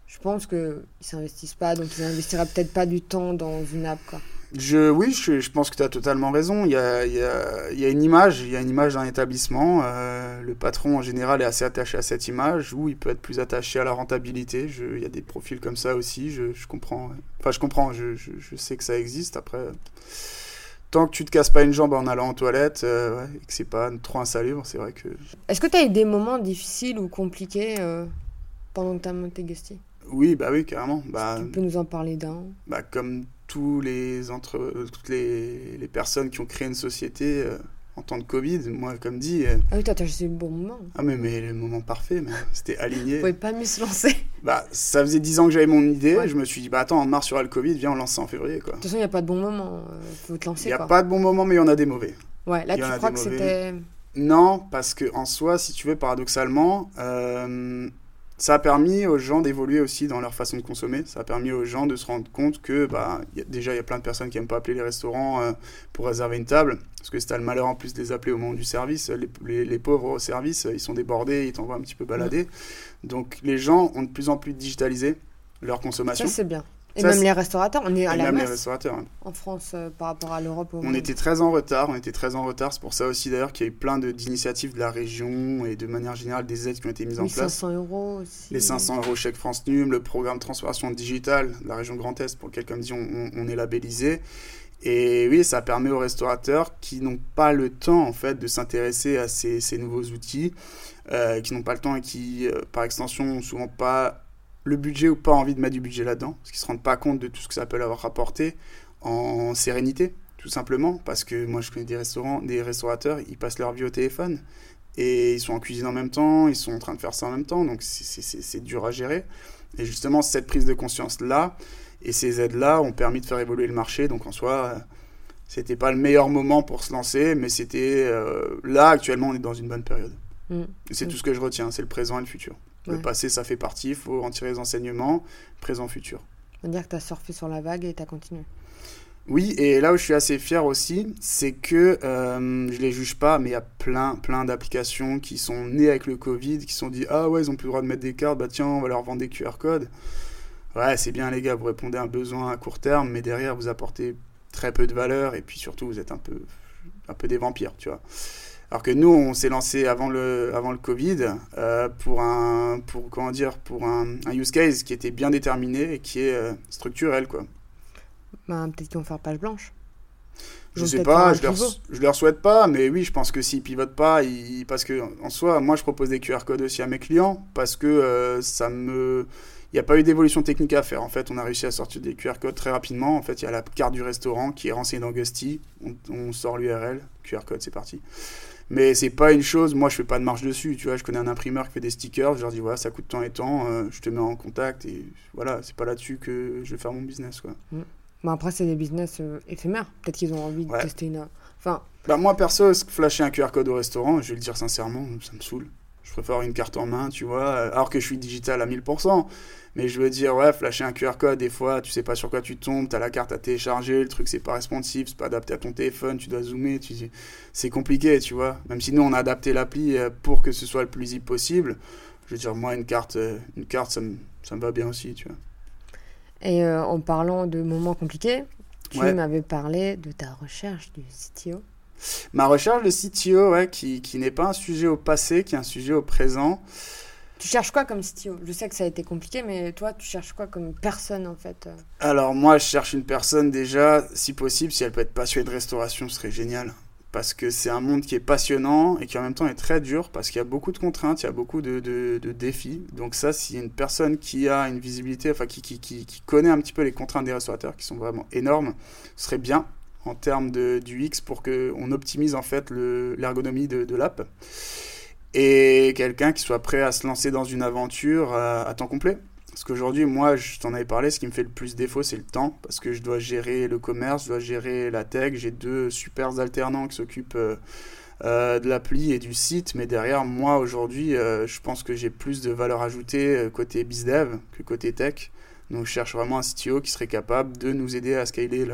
je pense qu'ils ne s'investissent pas, donc ils n'investiraient peut-être pas du temps dans une app. Quoi. Je, oui, je, je pense que tu as totalement raison. Il y a, il y, a, il y a une image, il y a une image d'un établissement. Euh, le patron, en général, est assez attaché à cette image, ou il peut être plus attaché à la rentabilité. Je, il y a des profils comme ça aussi, je, je comprends. Enfin, je comprends, je, je, sais que ça existe. Après, tant que tu te casses pas une jambe en allant aux toilettes euh, ouais, et que c'est pas trop insalubre, c'est vrai que... Est-ce que tu as eu des moments difficiles ou compliqués euh, pendant que tu as monté Gusty? Oui, bah oui, carrément. Bah, tu peux nous en parler d'un bah, Comme tous les entre, toutes les, les, personnes qui ont créé une société euh, en temps de Covid, moi, comme dit. Euh, ah oui, toi, t'as juste le bon moment. Ah, mais, mais le moment parfait, mais c'était aligné. Vous pouvez pas mieux se lancer. Bah, ça faisait 10 ans que j'avais mon idée. Je me suis dit, bah attends, en mars, il y aura le Covid, viens, on lance ça en février. Quoi. De toute façon, il n'y a pas de bon moment. Il euh, faut te lancer. Il n'y a pas de bon moment, mais il y en a des mauvais. Ouais, là, tu crois que c'était. Non, parce que en soi, si tu veux, paradoxalement, ça a permis aux gens d'évoluer aussi dans leur façon de consommer. Ça a permis aux gens de se rendre compte que bah, y a, déjà, il y a plein de personnes qui n'aiment pas appeler les restaurants euh, pour réserver une table. Parce que si tu as le malheur en plus de les appeler au moment du service, les, les, pauvres au service, ils sont débordés, ils t'envoient un petit peu balader. Donc les gens ont de plus en plus digitalisé leur consommation. Ça, c'est bien. Et même les restaurateurs, on est à la même les restaurateurs. En France, euh, par rapport à l'Europe. On était très en retard, on était très en retard. C'est pour ça aussi d'ailleurs qu'il y a eu plein d'initiatives de, la région et de manière générale des aides qui ont été mises en place. Les 500 euros aussi. Les 500 euros chèque France NUM, le programme de transformation digitale de la région Grand Est pour lequel, comme dit, on, on est labellisé. Et oui, ça permet aux restaurateurs qui n'ont pas le temps en fait de s'intéresser à ces, ces, nouveaux outils, euh, qui n'ont pas le temps et qui, euh, par extension, n'ont souvent pas le budget ou pas envie de mettre du budget là-dedans, parce qu'ils se rendent pas compte de tout ce que ça peut leur rapporter en sérénité, tout simplement, parce que moi je connais des restaurants, des restaurateurs, ils passent leur vie au téléphone et ils sont en cuisine en même temps, ils sont en train de faire ça en même temps, donc c'est dur à gérer. Et justement, cette prise de conscience-là et ces aides-là ont permis de faire évoluer le marché, donc en soi, c'était pas le meilleur moment pour se lancer, mais c'était euh, là, actuellement, on est dans une bonne période. Mmh. C'est mmh. tout ce que je retiens, c'est le présent et le futur. Le passé, ça fait partie, il faut en tirer les enseignements, présent, futur. On dire que tu as surfé sur la vague et tu as continué. Oui, et là où je suis assez fier aussi, c'est que euh, je les juge pas, mais il y a plein, plein d'applications qui sont nées avec le Covid, qui sont dit ah ouais, ils ont plus le droit de mettre des cartes, bah tiens, on va leur vendre des QR codes. Ouais, c'est bien les gars, vous répondez à un besoin à court terme, mais derrière vous apportez très peu de valeur et puis surtout vous êtes un peu, un peu des vampires, tu vois. Alors que nous, on s'est lancé avant le, avant le Covid euh, pour, un, pour, comment dire, pour un, un, use case qui était bien déterminé et qui est euh, structurel. Quoi. Ben, Peut-être qu'ils vont faire page blanche. Je sais pas, je leur, je leur souhaite pas, mais oui, je pense que s'ils pivotent pas, ils, parce que en soi, moi je propose des QR codes aussi à mes clients parce que euh, ça me. Il n'y a pas eu d'évolution technique à faire. En fait, on a réussi à sortir des QR codes très rapidement. En fait, il y a la carte du restaurant qui est renseignée dans Gusty. On, on sort l'URL, QR code, c'est parti. Mais c'est pas une chose, moi je fais pas de marge dessus, tu vois, je connais un imprimeur qui fait des stickers, je leur dis voilà, ça coûte tant et tant, euh, je te mets en contact et voilà, c'est pas là-dessus que je vais faire mon business quoi. Bon, après c'est des business euh, éphémères, peut-être qu'ils ont envie de tester une enfin bah moi perso, flasher un QR code au restaurant, je vais le dire sincèrement, ça me saoule. Je préfère une carte en main, tu vois, alors que je suis digital à 1000%. Mais je veux dire, ouais, flasher un QR code, des fois, tu sais pas sur quoi tu tombes, tu as la carte à télécharger, le truc c'est pas responsive, c'est pas adapté à ton téléphone, tu dois zoomer, tu... c'est compliqué, tu vois. Même si nous on a adapté l'appli euh, pour que ce soit le plus lisible possible, je veux dire, moi une carte, euh, une carte ça, me, ça me va bien aussi, tu vois. Et euh, en parlant de moments compliqués, tu m'avais parlé de ta recherche du CTO. Ma recherche de CTO, ouais, qui, qui n'est pas un sujet au passé, qui est un sujet au présent. Tu cherches quoi comme CTO Je sais que ça a été compliqué, mais toi, tu cherches quoi comme personne en fait? Alors moi, je cherche une personne déjà, si possible, si elle peut être passionnée de restauration, ce serait génial. Parce que c'est un monde qui est passionnant et qui en même temps est très dur parce qu'il y a beaucoup de contraintes, il y a beaucoup de, de, défis. Donc ça, si une personne qui a une visibilité, enfin qui, qui, qui, qui, connaît un petit peu les contraintes des restaurateurs qui sont vraiment énormes, ce serait bien en termes de, du X pour qu'on optimise en fait l'ergonomie de, de l'app. et quelqu'un qui soit prêt à se lancer dans une aventure à, temps complet. Parce qu'aujourd'hui, moi, je t'en avais parlé, ce qui me fait le plus défaut, c'est le temps. Parce que je dois gérer le commerce, je dois gérer la tech. J'ai deux super alternants qui s'occupent euh, euh, de l'appli et du site. Mais derrière, moi, aujourd'hui, euh, je pense que j'ai plus de valeur ajoutée côté bizdev que côté tech. Donc je cherche vraiment un CTO qui serait capable de nous aider à scaler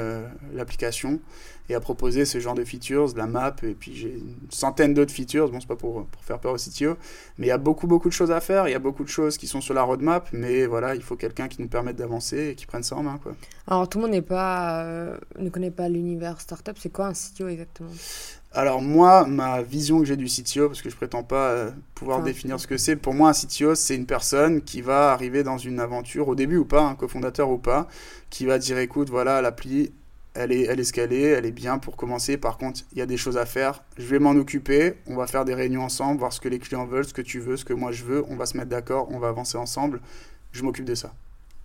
l'application et à proposer ce genre de features, de la map, et puis j'ai une centaine d'autres features, bon c'est pas pour, pour, faire peur au CTO, mais il y a beaucoup beaucoup de choses à faire, il y a beaucoup de choses qui sont sur la roadmap, mais voilà, il faut quelqu'un qui nous permette d'avancer et qui prenne ça en main. Quoi. Alors tout le monde pas, euh, ne connaît pas l'univers startup, c'est quoi un CTO exactement? Alors moi, ma vision que j'ai du CTO, parce que je prétends pas euh, pouvoir définir ce que c'est, pour moi un CTO c'est une personne qui va arriver dans une aventure, au début ou pas, un cofondateur ou pas, qui va dire écoute voilà l'appli elle est, elle est scalée, elle est bien pour commencer. Par contre, il y a des choses à faire. Je vais m'en occuper. On va faire des réunions ensemble, voir ce que les clients veulent, ce que tu veux, ce que moi je veux. On va se mettre d'accord, on va avancer ensemble. Je m'occupe de ça.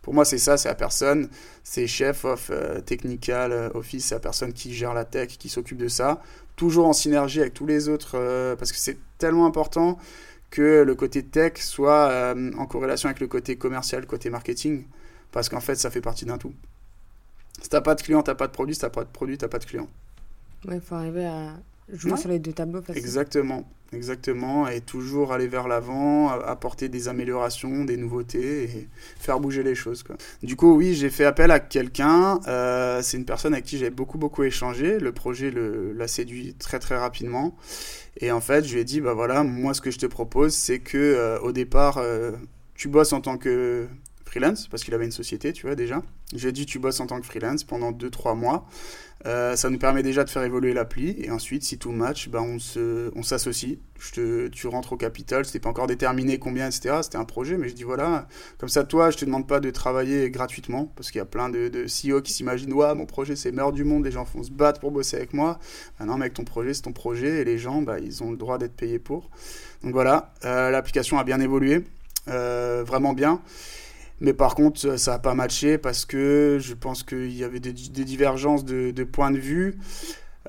Pour moi, c'est ça, c'est la personne, c'est chef of euh, technical euh, office, c'est la personne qui gère la tech, qui s'occupe de ça, toujours en synergie avec tous les autres, euh, parce que c'est tellement important que le côté tech soit en corrélation avec le côté commercial, côté marketing, parce qu'en fait, ça fait partie d'un tout. Si t'as pas de client, t'as pas de produit. Si t'as pas de produit, t'as pas de client. Ouais, faut arriver à jouer sur les deux tableaux. Exactement, exactement. Et toujours aller vers l'avant, apporter des améliorations, des nouveautés et faire bouger les choses. Quoi. Du coup, oui, j'ai fait appel à quelqu'un. Euh, c'est une personne avec qui j'ai beaucoup, beaucoup échangé. Le projet l'a séduit très, très rapidement. Et en fait, je lui ai dit, bah voilà, moi, ce que je te propose, c'est que euh, au départ, euh, tu bosses en tant que freelance, parce qu'il avait une société, tu vois, déjà. J'ai dit, tu bosses en tant que freelance pendant 2-3 mois. Euh, ça nous permet déjà de faire évoluer l'appli. Et ensuite, si tout match, ben on, on s'associe. Tu rentres au capital. C'était pas encore déterminé combien, etc. C'était un projet, mais je dis voilà, comme ça, toi, je te demande pas de travailler gratuitement. Parce qu'il y a plein de, de CEO qui s'imaginent ouais, mon projet, c'est meilleur du monde. Les gens vont se battre pour bosser avec moi. Ben non, mec, ton projet, c'est ton projet. Et les gens, ben, ils ont le droit d'être payés pour. Donc voilà, euh, l'application a bien évolué. Euh, vraiment bien. Mais par contre, ça n'a pas matché parce que je pense qu'il y avait des, divergences de, points de vue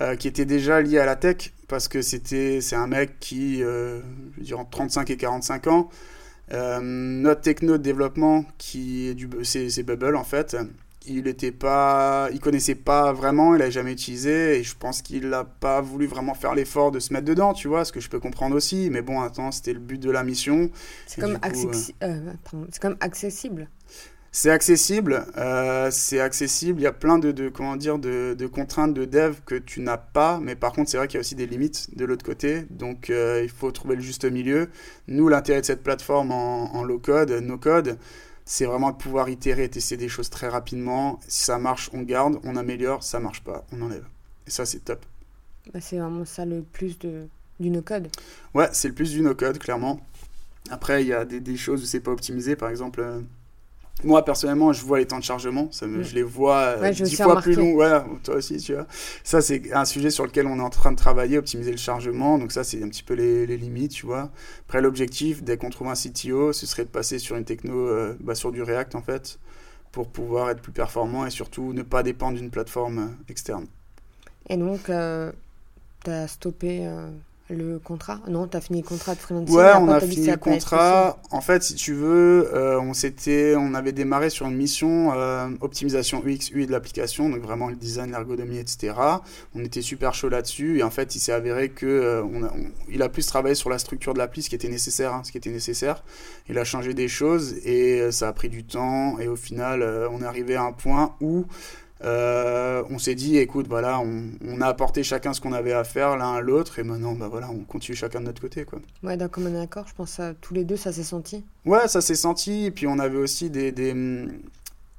euh, qui étaient déjà liées à la tech. Parce que c'était, c'est un mec qui, euh, je veux dire, entre 35 et 45 ans. Euh, notre techno de développement, qui est du, c'est Bubble en fait, il était pas, il connaissait pas vraiment, il a jamais utilisé et je pense qu'il n'a pas voulu vraiment faire l'effort de se mettre dedans, tu vois, ce que je peux comprendre aussi. Mais bon, attends, c'était le but de la mission. C'est comme, euh, euh, comme, accessible. C'est accessible, euh, c'est accessible. Il y a plein de, de comment dire de, de, contraintes de dev que tu n'as pas, mais par contre c'est vrai qu'il y a aussi des limites de l'autre côté. Donc il faut trouver le juste milieu. Nous, l'intérêt de cette plateforme en, en low code, no code c'est vraiment de pouvoir itérer et tester des choses très rapidement. Si ça marche, on garde, on améliore, ça marche pas, on enlève. Et ça, c'est top. Bah, c'est vraiment ça le plus de, du no-code. Ouais, c'est le plus du no-code, clairement. Après, il y a des, des choses où c'est pas optimisé. Par exemple, euh, moi, personnellement, je vois les temps de chargement. Ça me, Je les vois euh, dix fois plus longs. Ouais, toi aussi, tu vois. Ça, c'est un sujet sur lequel on est en train de travailler, optimiser le chargement. Donc ça, c'est un petit peu les, les, limites, tu vois. Après, l'objectif, dès qu'on trouve un CTO, ce serait de passer sur une techno, euh, bah, sur du React, en fait, pour pouvoir être plus performant et surtout ne pas dépendre d'une plateforme euh, externe. Et donc, tu as stoppé le contrat Non, tu as fini le contrat de freelancing Ouais, on a fini le contrat. En fait, si tu veux, euh, on, on avait démarré sur une mission euh, optimisation UX, UI de l'application, donc vraiment le design, l'ergonomie, etc. On était super chaud là-dessus et en fait, il s'est avéré que euh, on a, il a plus travaillé sur la structure de l'appli, ce qui était nécessaire, hein, ce qui était nécessaire. Il a changé des choses et ça a pris du temps et au final, on est arrivé à un point où euh, on s'est dit, écoute, voilà, on, a apporté chacun ce qu'on avait à faire l'un à l'autre, et maintenant, bah voilà, on continue chacun de notre côté, quoi. Ouais, d'un commun accord, je pense à tous les deux, ça s'est senti. Ouais, ça s'est senti, et puis on avait aussi des, des...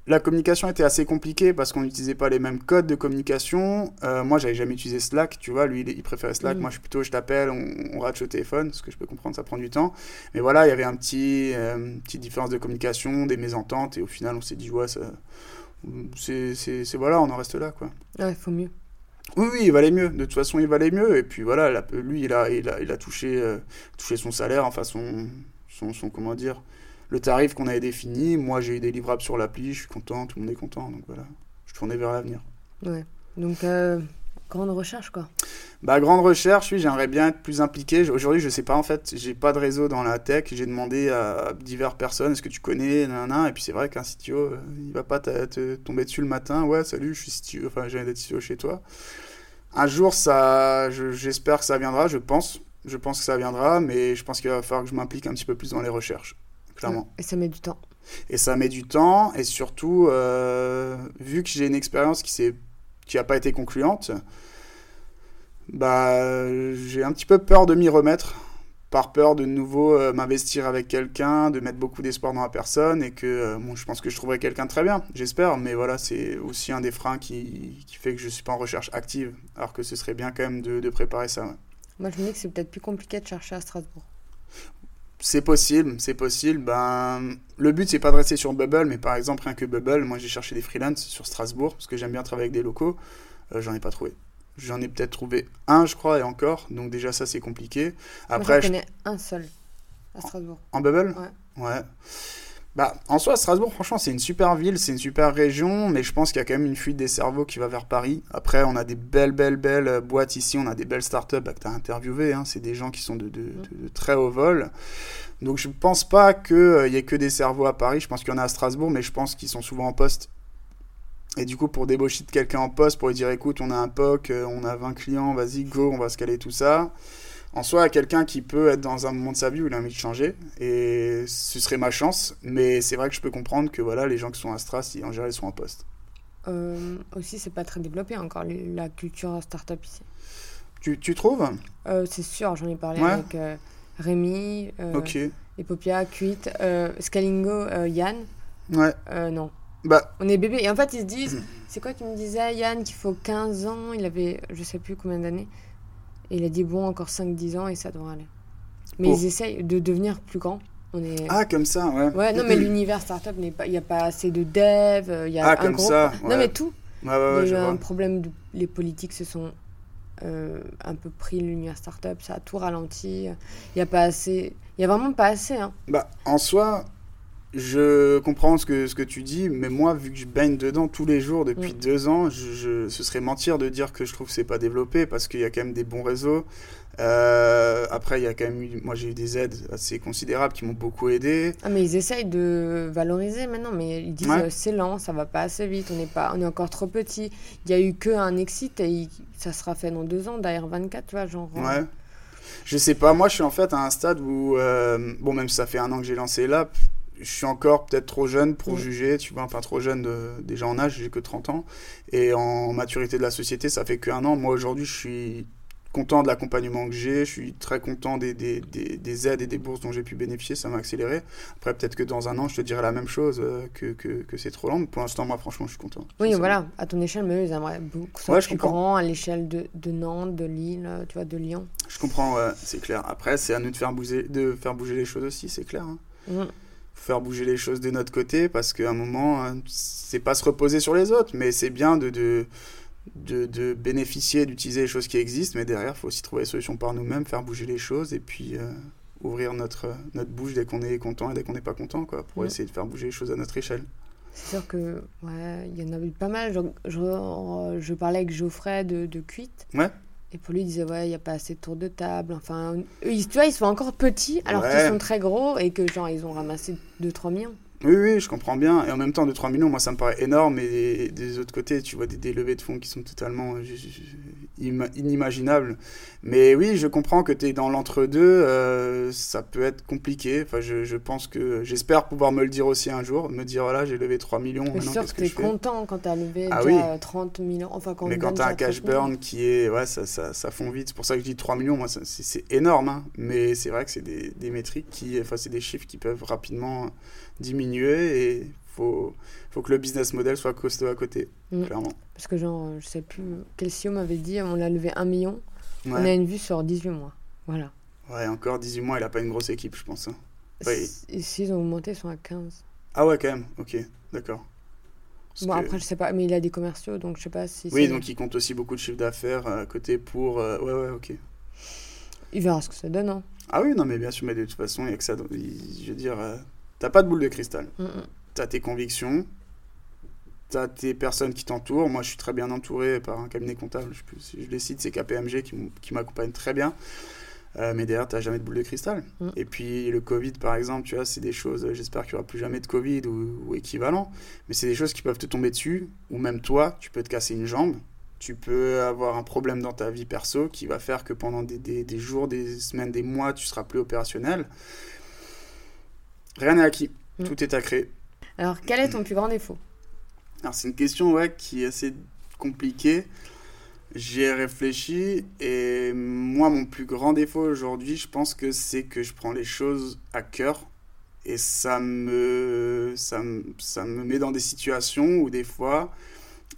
La communication était assez compliquée parce qu'on n'utilisait pas les mêmes codes de communication. Euh, moi, j'avais jamais utilisé Slack, tu vois. Lui, il, préférait Slack. Mm. Moi, je suis plutôt, je t'appelle, on, on rate au téléphone, ce que je peux comprendre, ça prend du temps. Mais voilà, il y avait un petit, euh, une petite différence de communication, des mésententes, et au final, on s'est dit, ouais, ça, c'est voilà, on en reste là, quoi. Ouais, il faut mieux. Oui, oui, il valait mieux. De toute façon, il valait mieux. Et puis voilà, lui, il a, il a, il a touché, euh, touché son salaire, enfin son, son, son comment dire, le tarif qu'on avait défini. Moi, j'ai eu des livrables sur l'appli, je suis content, tout le monde est content. Donc voilà, je tournais vers l'avenir. Ouais. Donc, euh, grande recherche, quoi. Bah, grande recherche, oui, j'aimerais bien être plus impliqué. Aujourd'hui, je sais pas, en fait, j'ai pas de réseau dans la tech. J'ai demandé à diverses personnes, est-ce que tu connais, nanana, et puis c'est vrai qu'un CTO, euh, il va pas te tomber dessus le matin, ouais, salut, je suis CTO, enfin, j'ai d'être CTO chez toi. Un jour, ça, j'espère que ça viendra, je pense. Je pense que ça viendra, mais je pense qu'il va falloir que je m'implique un petit peu plus dans les recherches, clairement. Et ça met du temps. Et ça met du temps, et surtout, euh, vu que j'ai une expérience qui n'a qui pas été concluante, bah, j'ai un petit peu peur de m'y remettre, par peur de nouveau euh, m'investir avec quelqu'un, de mettre beaucoup d'espoir dans la personne, et que euh, bon, je pense que je trouverai quelqu'un très bien, j'espère, mais voilà, c'est aussi un des freins qui, fait que je ne suis pas en recherche active, alors que ce serait bien quand même de préparer ça. Moi, je me dis que c'est peut-être plus compliqué de chercher à Strasbourg. C'est possible, c'est possible. Ben, le but, c'est pas de rester sur Bubble, mais par exemple, rien que Bubble, moi j'ai cherché des freelances sur Strasbourg, parce que j'aime bien travailler avec des locaux, euh, j'en ai pas trouvé. J'en ai peut-être trouvé un, je crois, et encore. Donc déjà, ça, c'est compliqué. Après, Moi, je connais un seul à Strasbourg. En, Bubble? Ouais. Ouais. Bah, en soi, Strasbourg, franchement, c'est une super ville, c'est une super région, mais je pense qu'il y a quand même une fuite des cerveaux qui va vers Paris. Après, on a des belles, belles, belles euh, boîtes ici, on a des belles startups bah, que tu as interviewées, hein. c'est des gens qui sont de, de, de, très haut vol. Donc, je ne pense pas qu'il euh, y ait que des cerveaux à Paris, je pense qu'il y en a à Strasbourg, mais je pense qu'ils sont souvent en poste et du coup, pour débaucher de quelqu'un en poste, pour lui dire écoute, on a un POC, euh, on a 20 clients, vas-y, go, on va se caler tout ça. En soi, quelqu'un qui peut être dans un moment de sa vie où il a envie de changer, et ce serait ma chance, mais c'est vrai que je peux comprendre que voilà, les gens qui sont à Stras, en général, ils sont en poste. Euh, aussi, c'est pas très développé encore, la culture startup ici. Tu, tu trouves? Euh, C'est sûr, j'en ai parlé avec euh, Rémi, Epopia, Quit, Scalingo, Yann. Ouais. non, bah. On est bébé. Et en fait, ils se disent, c'est quoi tu me disais, Yann, qu'il faut 15 ans Il avait, je sais plus combien d'années. Et il a dit, bon, encore 5-10 ans et ça devrait aller. Mais ils essayent de devenir plus grands. On est... Ah, comme ça, ouais. Ouais, non, mais l'univers startup, il n'y a pas assez de dev. Il y a ah, comme ça. Non, mais tout. Ouais, ouais, il y a eu un problème. De... Les politiques se sont euh, un peu pris l'univers startup. Ça a tout ralenti. Il n'y a pas assez. Il n'y a vraiment pas assez. Hein. Bah, en soi, je comprends ce que, ce que tu dis, mais moi, vu que je baigne dedans tous les jours depuis deux ans, je, ce serait mentir de dire que je trouve que c'est pas développé parce qu'il y a quand même des bons réseaux. Euh, après, il y a quand même eu, moi j'ai eu des aides assez considérables qui m'ont beaucoup aidé. Ah, mais ils essayent de valoriser maintenant, mais ils disent euh, c'est lent, ça va pas assez vite, on est, pas, on est encore trop petit. Il y a eu que un exit et ça sera fait dans deux ans, derrière 24, tu vois, genre. Euh. Ouais. Je sais pas, moi je suis en fait à un stade où, bon, même si ça fait un an que j'ai lancé l'app, je suis encore peut-être trop jeune pour juger, tu vois, enfin trop jeune de, déjà en âge, j'ai que 30 ans. Et en maturité de la société, ça fait qu'un an. Moi aujourd'hui, je suis content de l'accompagnement que j'ai, je suis très content des, des, des, aides et des bourses dont j'ai pu bénéficier, ça m'a accéléré. Après, peut-être que dans un an, je te dirai la même chose, euh, que, que, que c'est trop lent. Mais pour l'instant, moi, franchement, je suis content. Oui, voilà, à ton échelle, mais ils aimeraient beaucoup ça ouais, plus grand, à l'échelle de, de, Nantes, de Lille, euh, tu vois, de Lyon. Je comprends, ouais, c'est clair. Après, c'est à nous de faire bouger, de faire bouger les choses aussi, c'est clair. Hein. Mm faire bouger les choses de notre côté parce qu'à un moment, hein, c'est pas se reposer sur les autres, mais c'est bien de, de, de, bénéficier, d'utiliser les choses qui existent, mais derrière, il faut aussi trouver des solutions par nous-mêmes, faire bouger les choses et puis euh, ouvrir notre, notre bouche dès qu'on est content et dès qu'on n'est pas content, quoi, pour essayer de faire bouger les choses à notre échelle. C'est sûr que, ouais, il y en a eu pas mal. Je, je, je parlais avec Geoffrey de, de Cuite. Ouais. Et pour lui, il disait, ouais, il n'y a pas assez de tours de table. Enfin, tu vois, ils sont encore petits alors qu'ils sont très gros et que, genre, ils ont ramassé 2-3 millions. Oui, oui, je comprends bien. Et en même temps, 2-3 millions, moi, ça me paraît énorme. Et des, autres côtés, tu vois des, levées de fonds qui sont totalement euh, inimaginables. Mais oui, je comprends que tu es dans l'entre-deux. Euh, ça peut être compliqué. Enfin, je, je pense que j'espère pouvoir me le dire aussi un jour. Me dire, voilà, j'ai levé 3 millions. C'est sûr que tu es content quand tu as levé ah, déjà 30 millions. Enfin, quand Mais quand tu as un cash burn qui est. Ouais, ça, ça, ça fond vite. C'est pour ça que je dis 3 millions. Moi, c'est énorme. Hein. Mais c'est vrai que c'est des, des métriques qui. Enfin, c'est des chiffres qui peuvent rapidement diminuer et faut faut que le business model soit costaud à côté, mm. clairement. Parce que genre, je sais plus, quel CEO m'avait dit, on a levé 1 million, on a une vue sur 18 mois. Voilà. Ouais, encore 18 mois, il a pas une grosse équipe, je pense. Hein. Ouais. S'ils ont augmenté, ils sont à 15. Ah ouais, quand même, ok, d'accord. Bon, après, je sais pas, mais il a des commerciaux, donc je sais pas si. Oui, donc il compte aussi beaucoup de chiffre d'affaires à côté pour. Euh, ouais, ouais, ok. Il verra ce que ça donne, hein. Ah oui, non, mais bien sûr, mais de toute façon, il y a que ça. Je veux dire, euh, T'as pas de boule de cristal. Tu as tes convictions. tu as tes personnes qui t'entourent. Moi, je suis très bien entouré par un cabinet comptable. Je, je les cite, c'est KPMG qui m'accompagne très bien. Euh, mais derrière, tu n'as jamais de boule de cristal. Mm. Et puis le Covid, par exemple, tu vois, c'est des choses, j'espère qu'il n'y aura plus jamais de Covid ou, équivalent, mais c'est des choses qui peuvent te tomber dessus, ou même toi, tu peux te casser une jambe, tu peux avoir un problème dans ta vie perso qui va faire que pendant des, des, jours, des semaines, des mois, tu seras plus opérationnel. Rien n'est acquis, mm. tout est à créer. Alors, quel est ton plus grand défaut? Alors, c'est une question ouais, qui est assez compliquée. J'ai réfléchi et moi, mon plus grand défaut aujourd'hui, je pense que c'est que je prends les choses à cœur et ça me, ça me, ça me met dans des situations où des fois,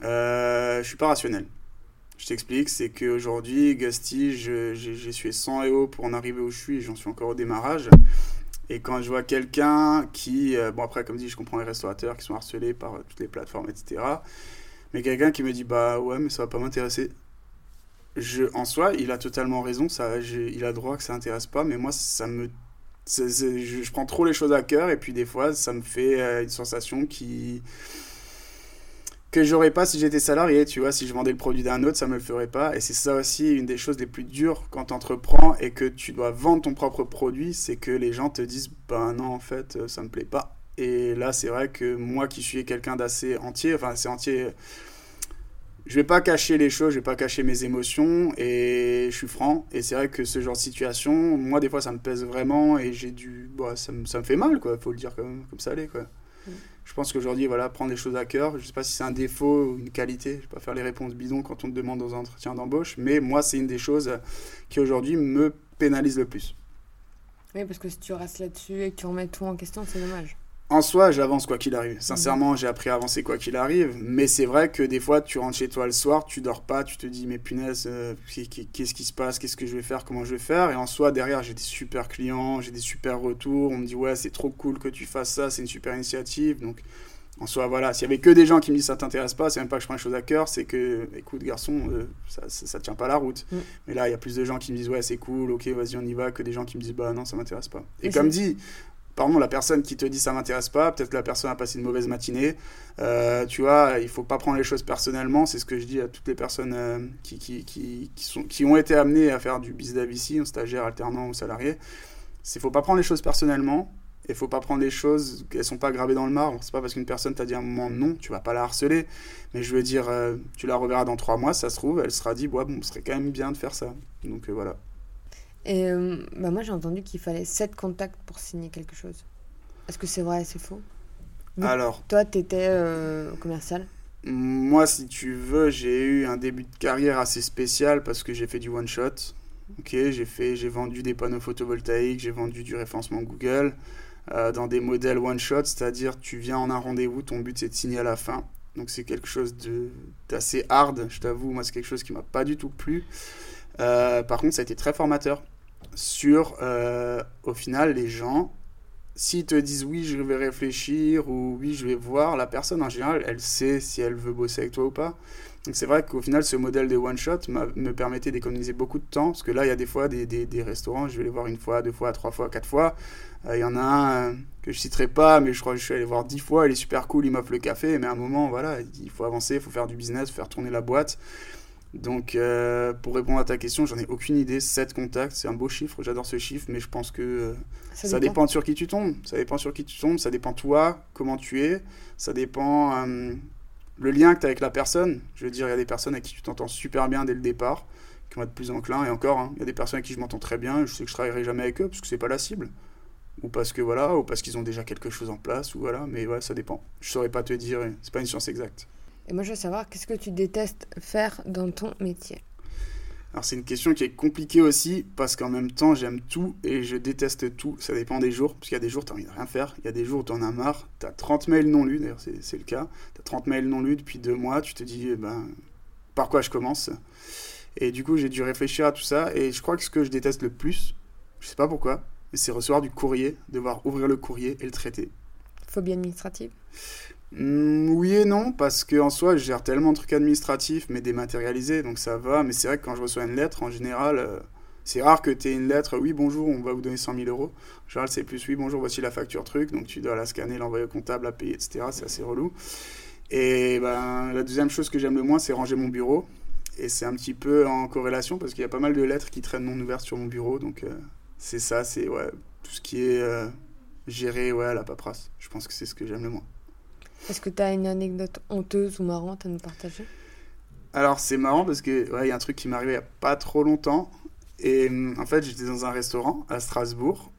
euh, je suis pas rationnel. Je t'explique, c'est qu'aujourd'hui, Gasti, j'ai sué 100 EO pour en arriver où je suis, j'en suis encore au démarrage. Et quand je vois quelqu'un qui, euh, bon après comme dit, je comprends les restaurateurs qui sont harcelés par toutes les plateformes, etc. Mais quelqu'un qui me dit, bah ouais, mais ça va pas m'intéresser je, en soi, il a totalement raison. Ça, il a droit que ça intéresse pas, mais moi, ça me, je, prends trop les choses à cœur et puis des fois, ça me fait euh, une sensation qui que j'aurais pas si j'étais salarié. Tu vois, si je vendais le produit d'un autre, ça me le ferait pas. Et c'est ça aussi une des choses les plus dures quand tu entreprends et que tu dois vendre ton propre produit, c'est que les gens te disent, ben non, en fait, euh, ça me plaît pas. Et là, c'est vrai que moi qui suis quelqu'un d'assez entier, enfin, c'est entier je vais pas cacher les choses, je vais pas cacher mes émotions et je suis franc. Et c'est vrai que ce genre de situation, moi des fois ça me pèse vraiment et j'ai du, bah, ça, me, ça me fait mal quoi. Faut le dire comme, comme ça allait quoi. Je pense qu'aujourd'hui voilà prendre les choses à cœur. Je sais pas si c'est un défaut ou une qualité. Je vais pas faire les réponses bidons quand on te demande dans un entretien d'embauche, mais moi c'est une des choses qui aujourd'hui me pénalise le plus. Oui parce que si tu restes là-dessus et que tu remets tout en question, c'est dommage en soi, j'avance quoi qu'il arrive. Sincèrement, j'ai appris à avancer quoi qu'il arrive. Mais c'est vrai que des fois, tu rentres chez toi le soir, tu dors pas, tu te dis, mais punaise, euh, qu'est-ce qui se passe Qu'est-ce que je vais faire Comment je vais faire Et en soi, derrière, j'ai des super clients, j'ai des super retours. On me dit, ouais, c'est trop cool que tu fasses ça, c'est une super initiative. Donc, en soi, voilà, s'il y avait que des gens qui me disent ça t'intéresse pas, c'est même pas que je prends les choses à cœur, c'est que, écoute, garçon, euh, ça, ça, tient pas la route. Mm. Mais là, il y a plus de gens qui me disent, ouais, c'est cool, ok, vas-y, on y va, que des gens qui me disent, bah non, ça m'intéresse pas. Et comme dit, pardon, la personne qui te dit ça m'intéresse pas, peut-être la personne a passé une mauvaise matinée. Euh, tu vois, il faut pas prendre les choses personnellement. C'est ce que je dis à toutes les personnes euh, qui, qui, qui, qui, sont, qui ont été amenées à faire du business ici, un stagiaire, alternant ou salarié. C'est faut pas prendre les choses personnellement. Et faut pas prendre les choses, elles sont pas gravées dans le marbre. C'est pas parce qu'une personne t'a dit un moment non, tu vas pas la harceler. Mais je veux dire, euh, tu la reverras dans trois mois, ça se trouve, elle sera dit, bon, ce serait quand même bien de faire ça. Donc voilà. Et euh, bah moi, j'ai entendu qu'il fallait 7 contacts pour signer quelque chose. Est-ce que c'est vrai, c'est faux? Alors. Toi, tu étais euh, commercial? Moi, si tu veux, j'ai eu un début de carrière assez spécial parce que j'ai fait du one-shot. Ok, j'ai fait, j'ai vendu des panneaux photovoltaïques, j'ai vendu du référencement Google euh, dans des modèles one-shot, c'est-à-dire tu viens en un rendez-vous, ton but c'est de signer à la fin. Donc c'est quelque chose d'assez hard, je t'avoue, moi c'est quelque chose qui m'a pas du tout plu. par contre, ça a été très formateur sur, euh, au final, les gens, s'ils te disent oui, je vais réfléchir ou oui, je vais voir, la personne en général, elle sait si elle veut bosser avec toi ou pas. Donc c'est vrai qu'au final, ce modèle de one-shot me permettait d'économiser beaucoup de temps, parce que là, il y a des fois des, des, restaurants, je vais les voir une fois, deux fois, trois fois, quatre fois. Euh, il y en a un euh, que je citerai pas, mais je crois que je suis allé voir dix fois, il est super cool, il m'offre le café, mais à un moment, voilà, il faut avancer, il faut faire du business, faire tourner la boîte. Donc, euh, pour répondre à ta question, j'en ai aucune idée. 7 contacts, c'est un beau chiffre, j'adore ce chiffre, mais je pense que euh, ça, dépend. sur qui tu tombes. Ça dépend sur qui tu tombes, ça dépend toi, comment tu es, ça dépend euh, le lien que tu as avec la personne. Je veux dire, il y a des personnes avec qui tu t'entends super bien dès le départ, qui vont être plus enclins, et encore, hein, il y a des personnes avec qui je m'entends très bien, et je sais que je travaillerai jamais avec eux, parce que c'est pas la cible. Ou parce que voilà, ou parce qu'ils ont déjà quelque chose en place, ou voilà, mais ouais, ça dépend. Je saurais pas te dire, c'est pas une science exacte. Et moi, je veux savoir, qu'est-ce que tu détestes faire dans ton métier? Alors c'est une question qui est compliquée aussi parce qu'en même temps j'aime tout et je déteste tout. Ça dépend des jours, parce qu'il y a des jours tu as envie de rien faire, il y a des jours où tu en as marre, tu as 30 mails non lus, d'ailleurs c'est le cas, tu as 30 mails non lus depuis deux mois, tu te dis eh ben, par quoi je commence? Et du coup j'ai dû réfléchir à tout ça et je crois que ce que je déteste le plus, je sais pas pourquoi, c'est recevoir du courrier, devoir ouvrir le courrier et le traiter. Phobie administrative? Oui et non, parce qu'en soi, je gère tellement de trucs administratifs, mais dématérialisés, donc ça va. Mais c'est vrai que quand je reçois une lettre, en général, euh, c'est rare que tu aies une lettre, oui, bonjour, on va vous donner 100 000 euros. En général, c'est plus, oui, bonjour, voici la facture truc, donc tu dois la scanner, l'envoyer au comptable, la payer, etc. C'est assez relou. Et ben, la deuxième chose que j'aime le moins, c'est ranger mon bureau. Et c'est un petit peu en corrélation parce qu'il y a pas mal de lettres qui traînent non ouvertes sur mon bureau. Donc euh, c'est ça, c'est ouais, tout ce qui est euh, géré à la paperasse. Je pense que c'est ce que j'aime le moins. Est-ce que tu as une anecdote honteuse ou marrante à nous partager? Alors c'est marrant parce que ouais, il y a un truc qui m'est arrivé il n'y a pas trop longtemps. Et hum, en fait, j'étais dans un restaurant à Strasbourg.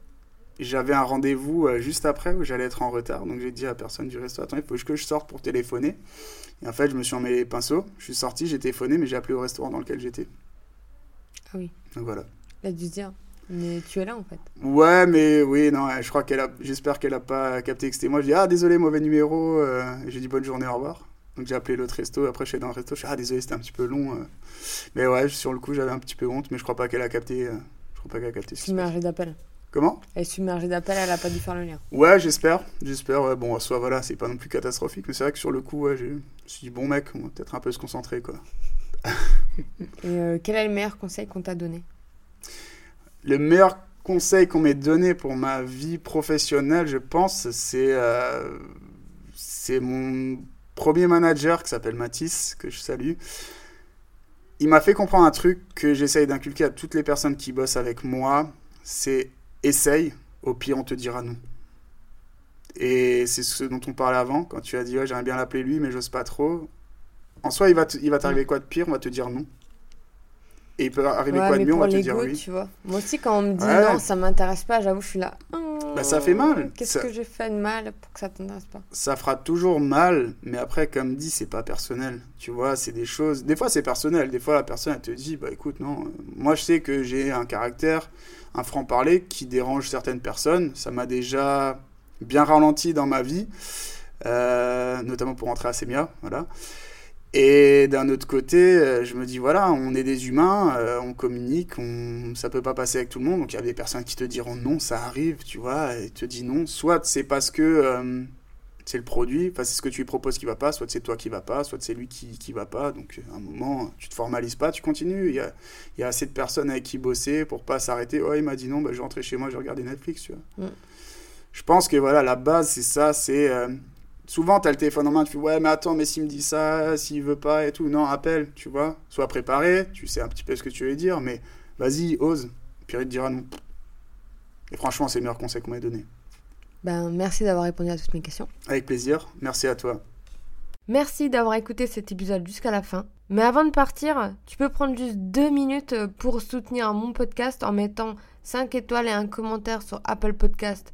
J'avais un rendez-vous euh, juste après où j'allais être en retard. Donc j'ai dit à la personne du restaurant, attends, il faut que je sorte pour téléphoner. Et en fait, je me suis emmêlé les pinceaux. Je suis sorti, j'ai téléphoné, mais j'ai appelé au restaurant dans lequel j'étais. Ah oui. Donc voilà. Elle a dû dire, mais tu es là en fait. Ouais, mais oui, non, je crois qu'elle a. J'espère qu'elle a pas capté que c'était moi. Je dis, ah, désolé, mauvais numéro. euh, j'ai dit bonne journée, au revoir. Donc j'ai appelé l'autre resto. Après, je suis dans le resto. Je suis ah, désolé, c'était un petit peu long. euh. Mais ouais, sur le coup, j'avais un petit peu honte, mais je crois pas qu'elle a capté. euh, Je crois pas qu'elle a capté. Submergée d'appels. Comment? Elle est submergée d'appels, elle a pas dû faire le lien. Ouais, j'espère. J'espère. Ouais, bon, soit voilà, c'est pas non plus catastrophique, mais c'est vrai que sur le coup, ouais, je me suis dit, bon mec, on va peut-être un peu se concentrer, quoi. Et quel est le meilleur conseil qu'on t'a donné? Le meilleur conseil qu'on m'ait donné pour ma vie professionnelle, je pense, c'est euh, c'est mon premier manager qui s'appelle Mathis, que je salue. Il m'a fait comprendre un truc que j'essaye d'inculquer à toutes les personnes qui bossent avec moi, c'est essaye, au pire on te dira non. Et c'est ce dont on parlait avant, quand tu as dit ouais, j'aimerais bien l'appeler lui, mais j'ose pas trop. En soi, il va te- il va t'arriver quoi de pire On va te dire non. Et il peut arriver Ouais, quoi de mieux On va te dire oui. tu vois. Moi aussi, quand on me dit Ouais. non, ça m'intéresse pas, j'avoue, je suis là. Hum, Bah, ça fait mal. Qu'est-ce Ça- que j'ai fait de mal pour que ça t'intéresse pas? Ça fera toujours mal, mais après, comme dit, c'est pas personnel. Tu vois, c'est des choses. Des fois, c'est personnel. Des fois, la personne, elle te dit, bah écoute, non, euh, moi, je sais que j'ai un caractère, un franc-parler qui dérange certaines personnes. Ça m'a déjà bien ralenti dans ma vie, euh, notamment pour rentrer à Semia, voilà. Et d'un autre côté, euh, je me dis, voilà, on est des humains, euh, on communique, on... ça peut pas passer avec tout le monde. Donc il y a des personnes qui te diront non, ça arrive, tu vois, et te disent non. Soit c'est parce que euh, c'est le produit, enfin c'est ce que tu lui proposes qui va pas, soit c'est toi qui va pas, soit c'est lui qui, qui va pas. Donc à un moment, tu te formalises pas, tu continues. Il y a, il y a assez de personnes avec qui bosser pour pas s'arrêter. Oh, il m'a dit non, bah, je vais rentrer chez moi, je vais regarder Netflix, tu vois. Mm. Je pense que voilà, la base, c'est ça, c'est. euh, Souvent, tu as le téléphone en main, tu fais ouais, mais attends, mais s'il me dit ça, s'il veut pas et tout, non, appelle, tu vois. Sois préparé, tu sais un petit peu ce que tu veux dire, mais vas-y, ose. Puis il te dira non. Et franchement, c'est le meilleur conseil qu'on m'ait donné. Ben, merci d'avoir répondu à toutes mes questions. Avec plaisir, merci à toi. Merci d'avoir écouté cet épisode jusqu'à la fin. Mais avant de partir, tu peux prendre juste deux minutes pour soutenir mon podcast en mettant 5 étoiles et un commentaire sur Apple Podcast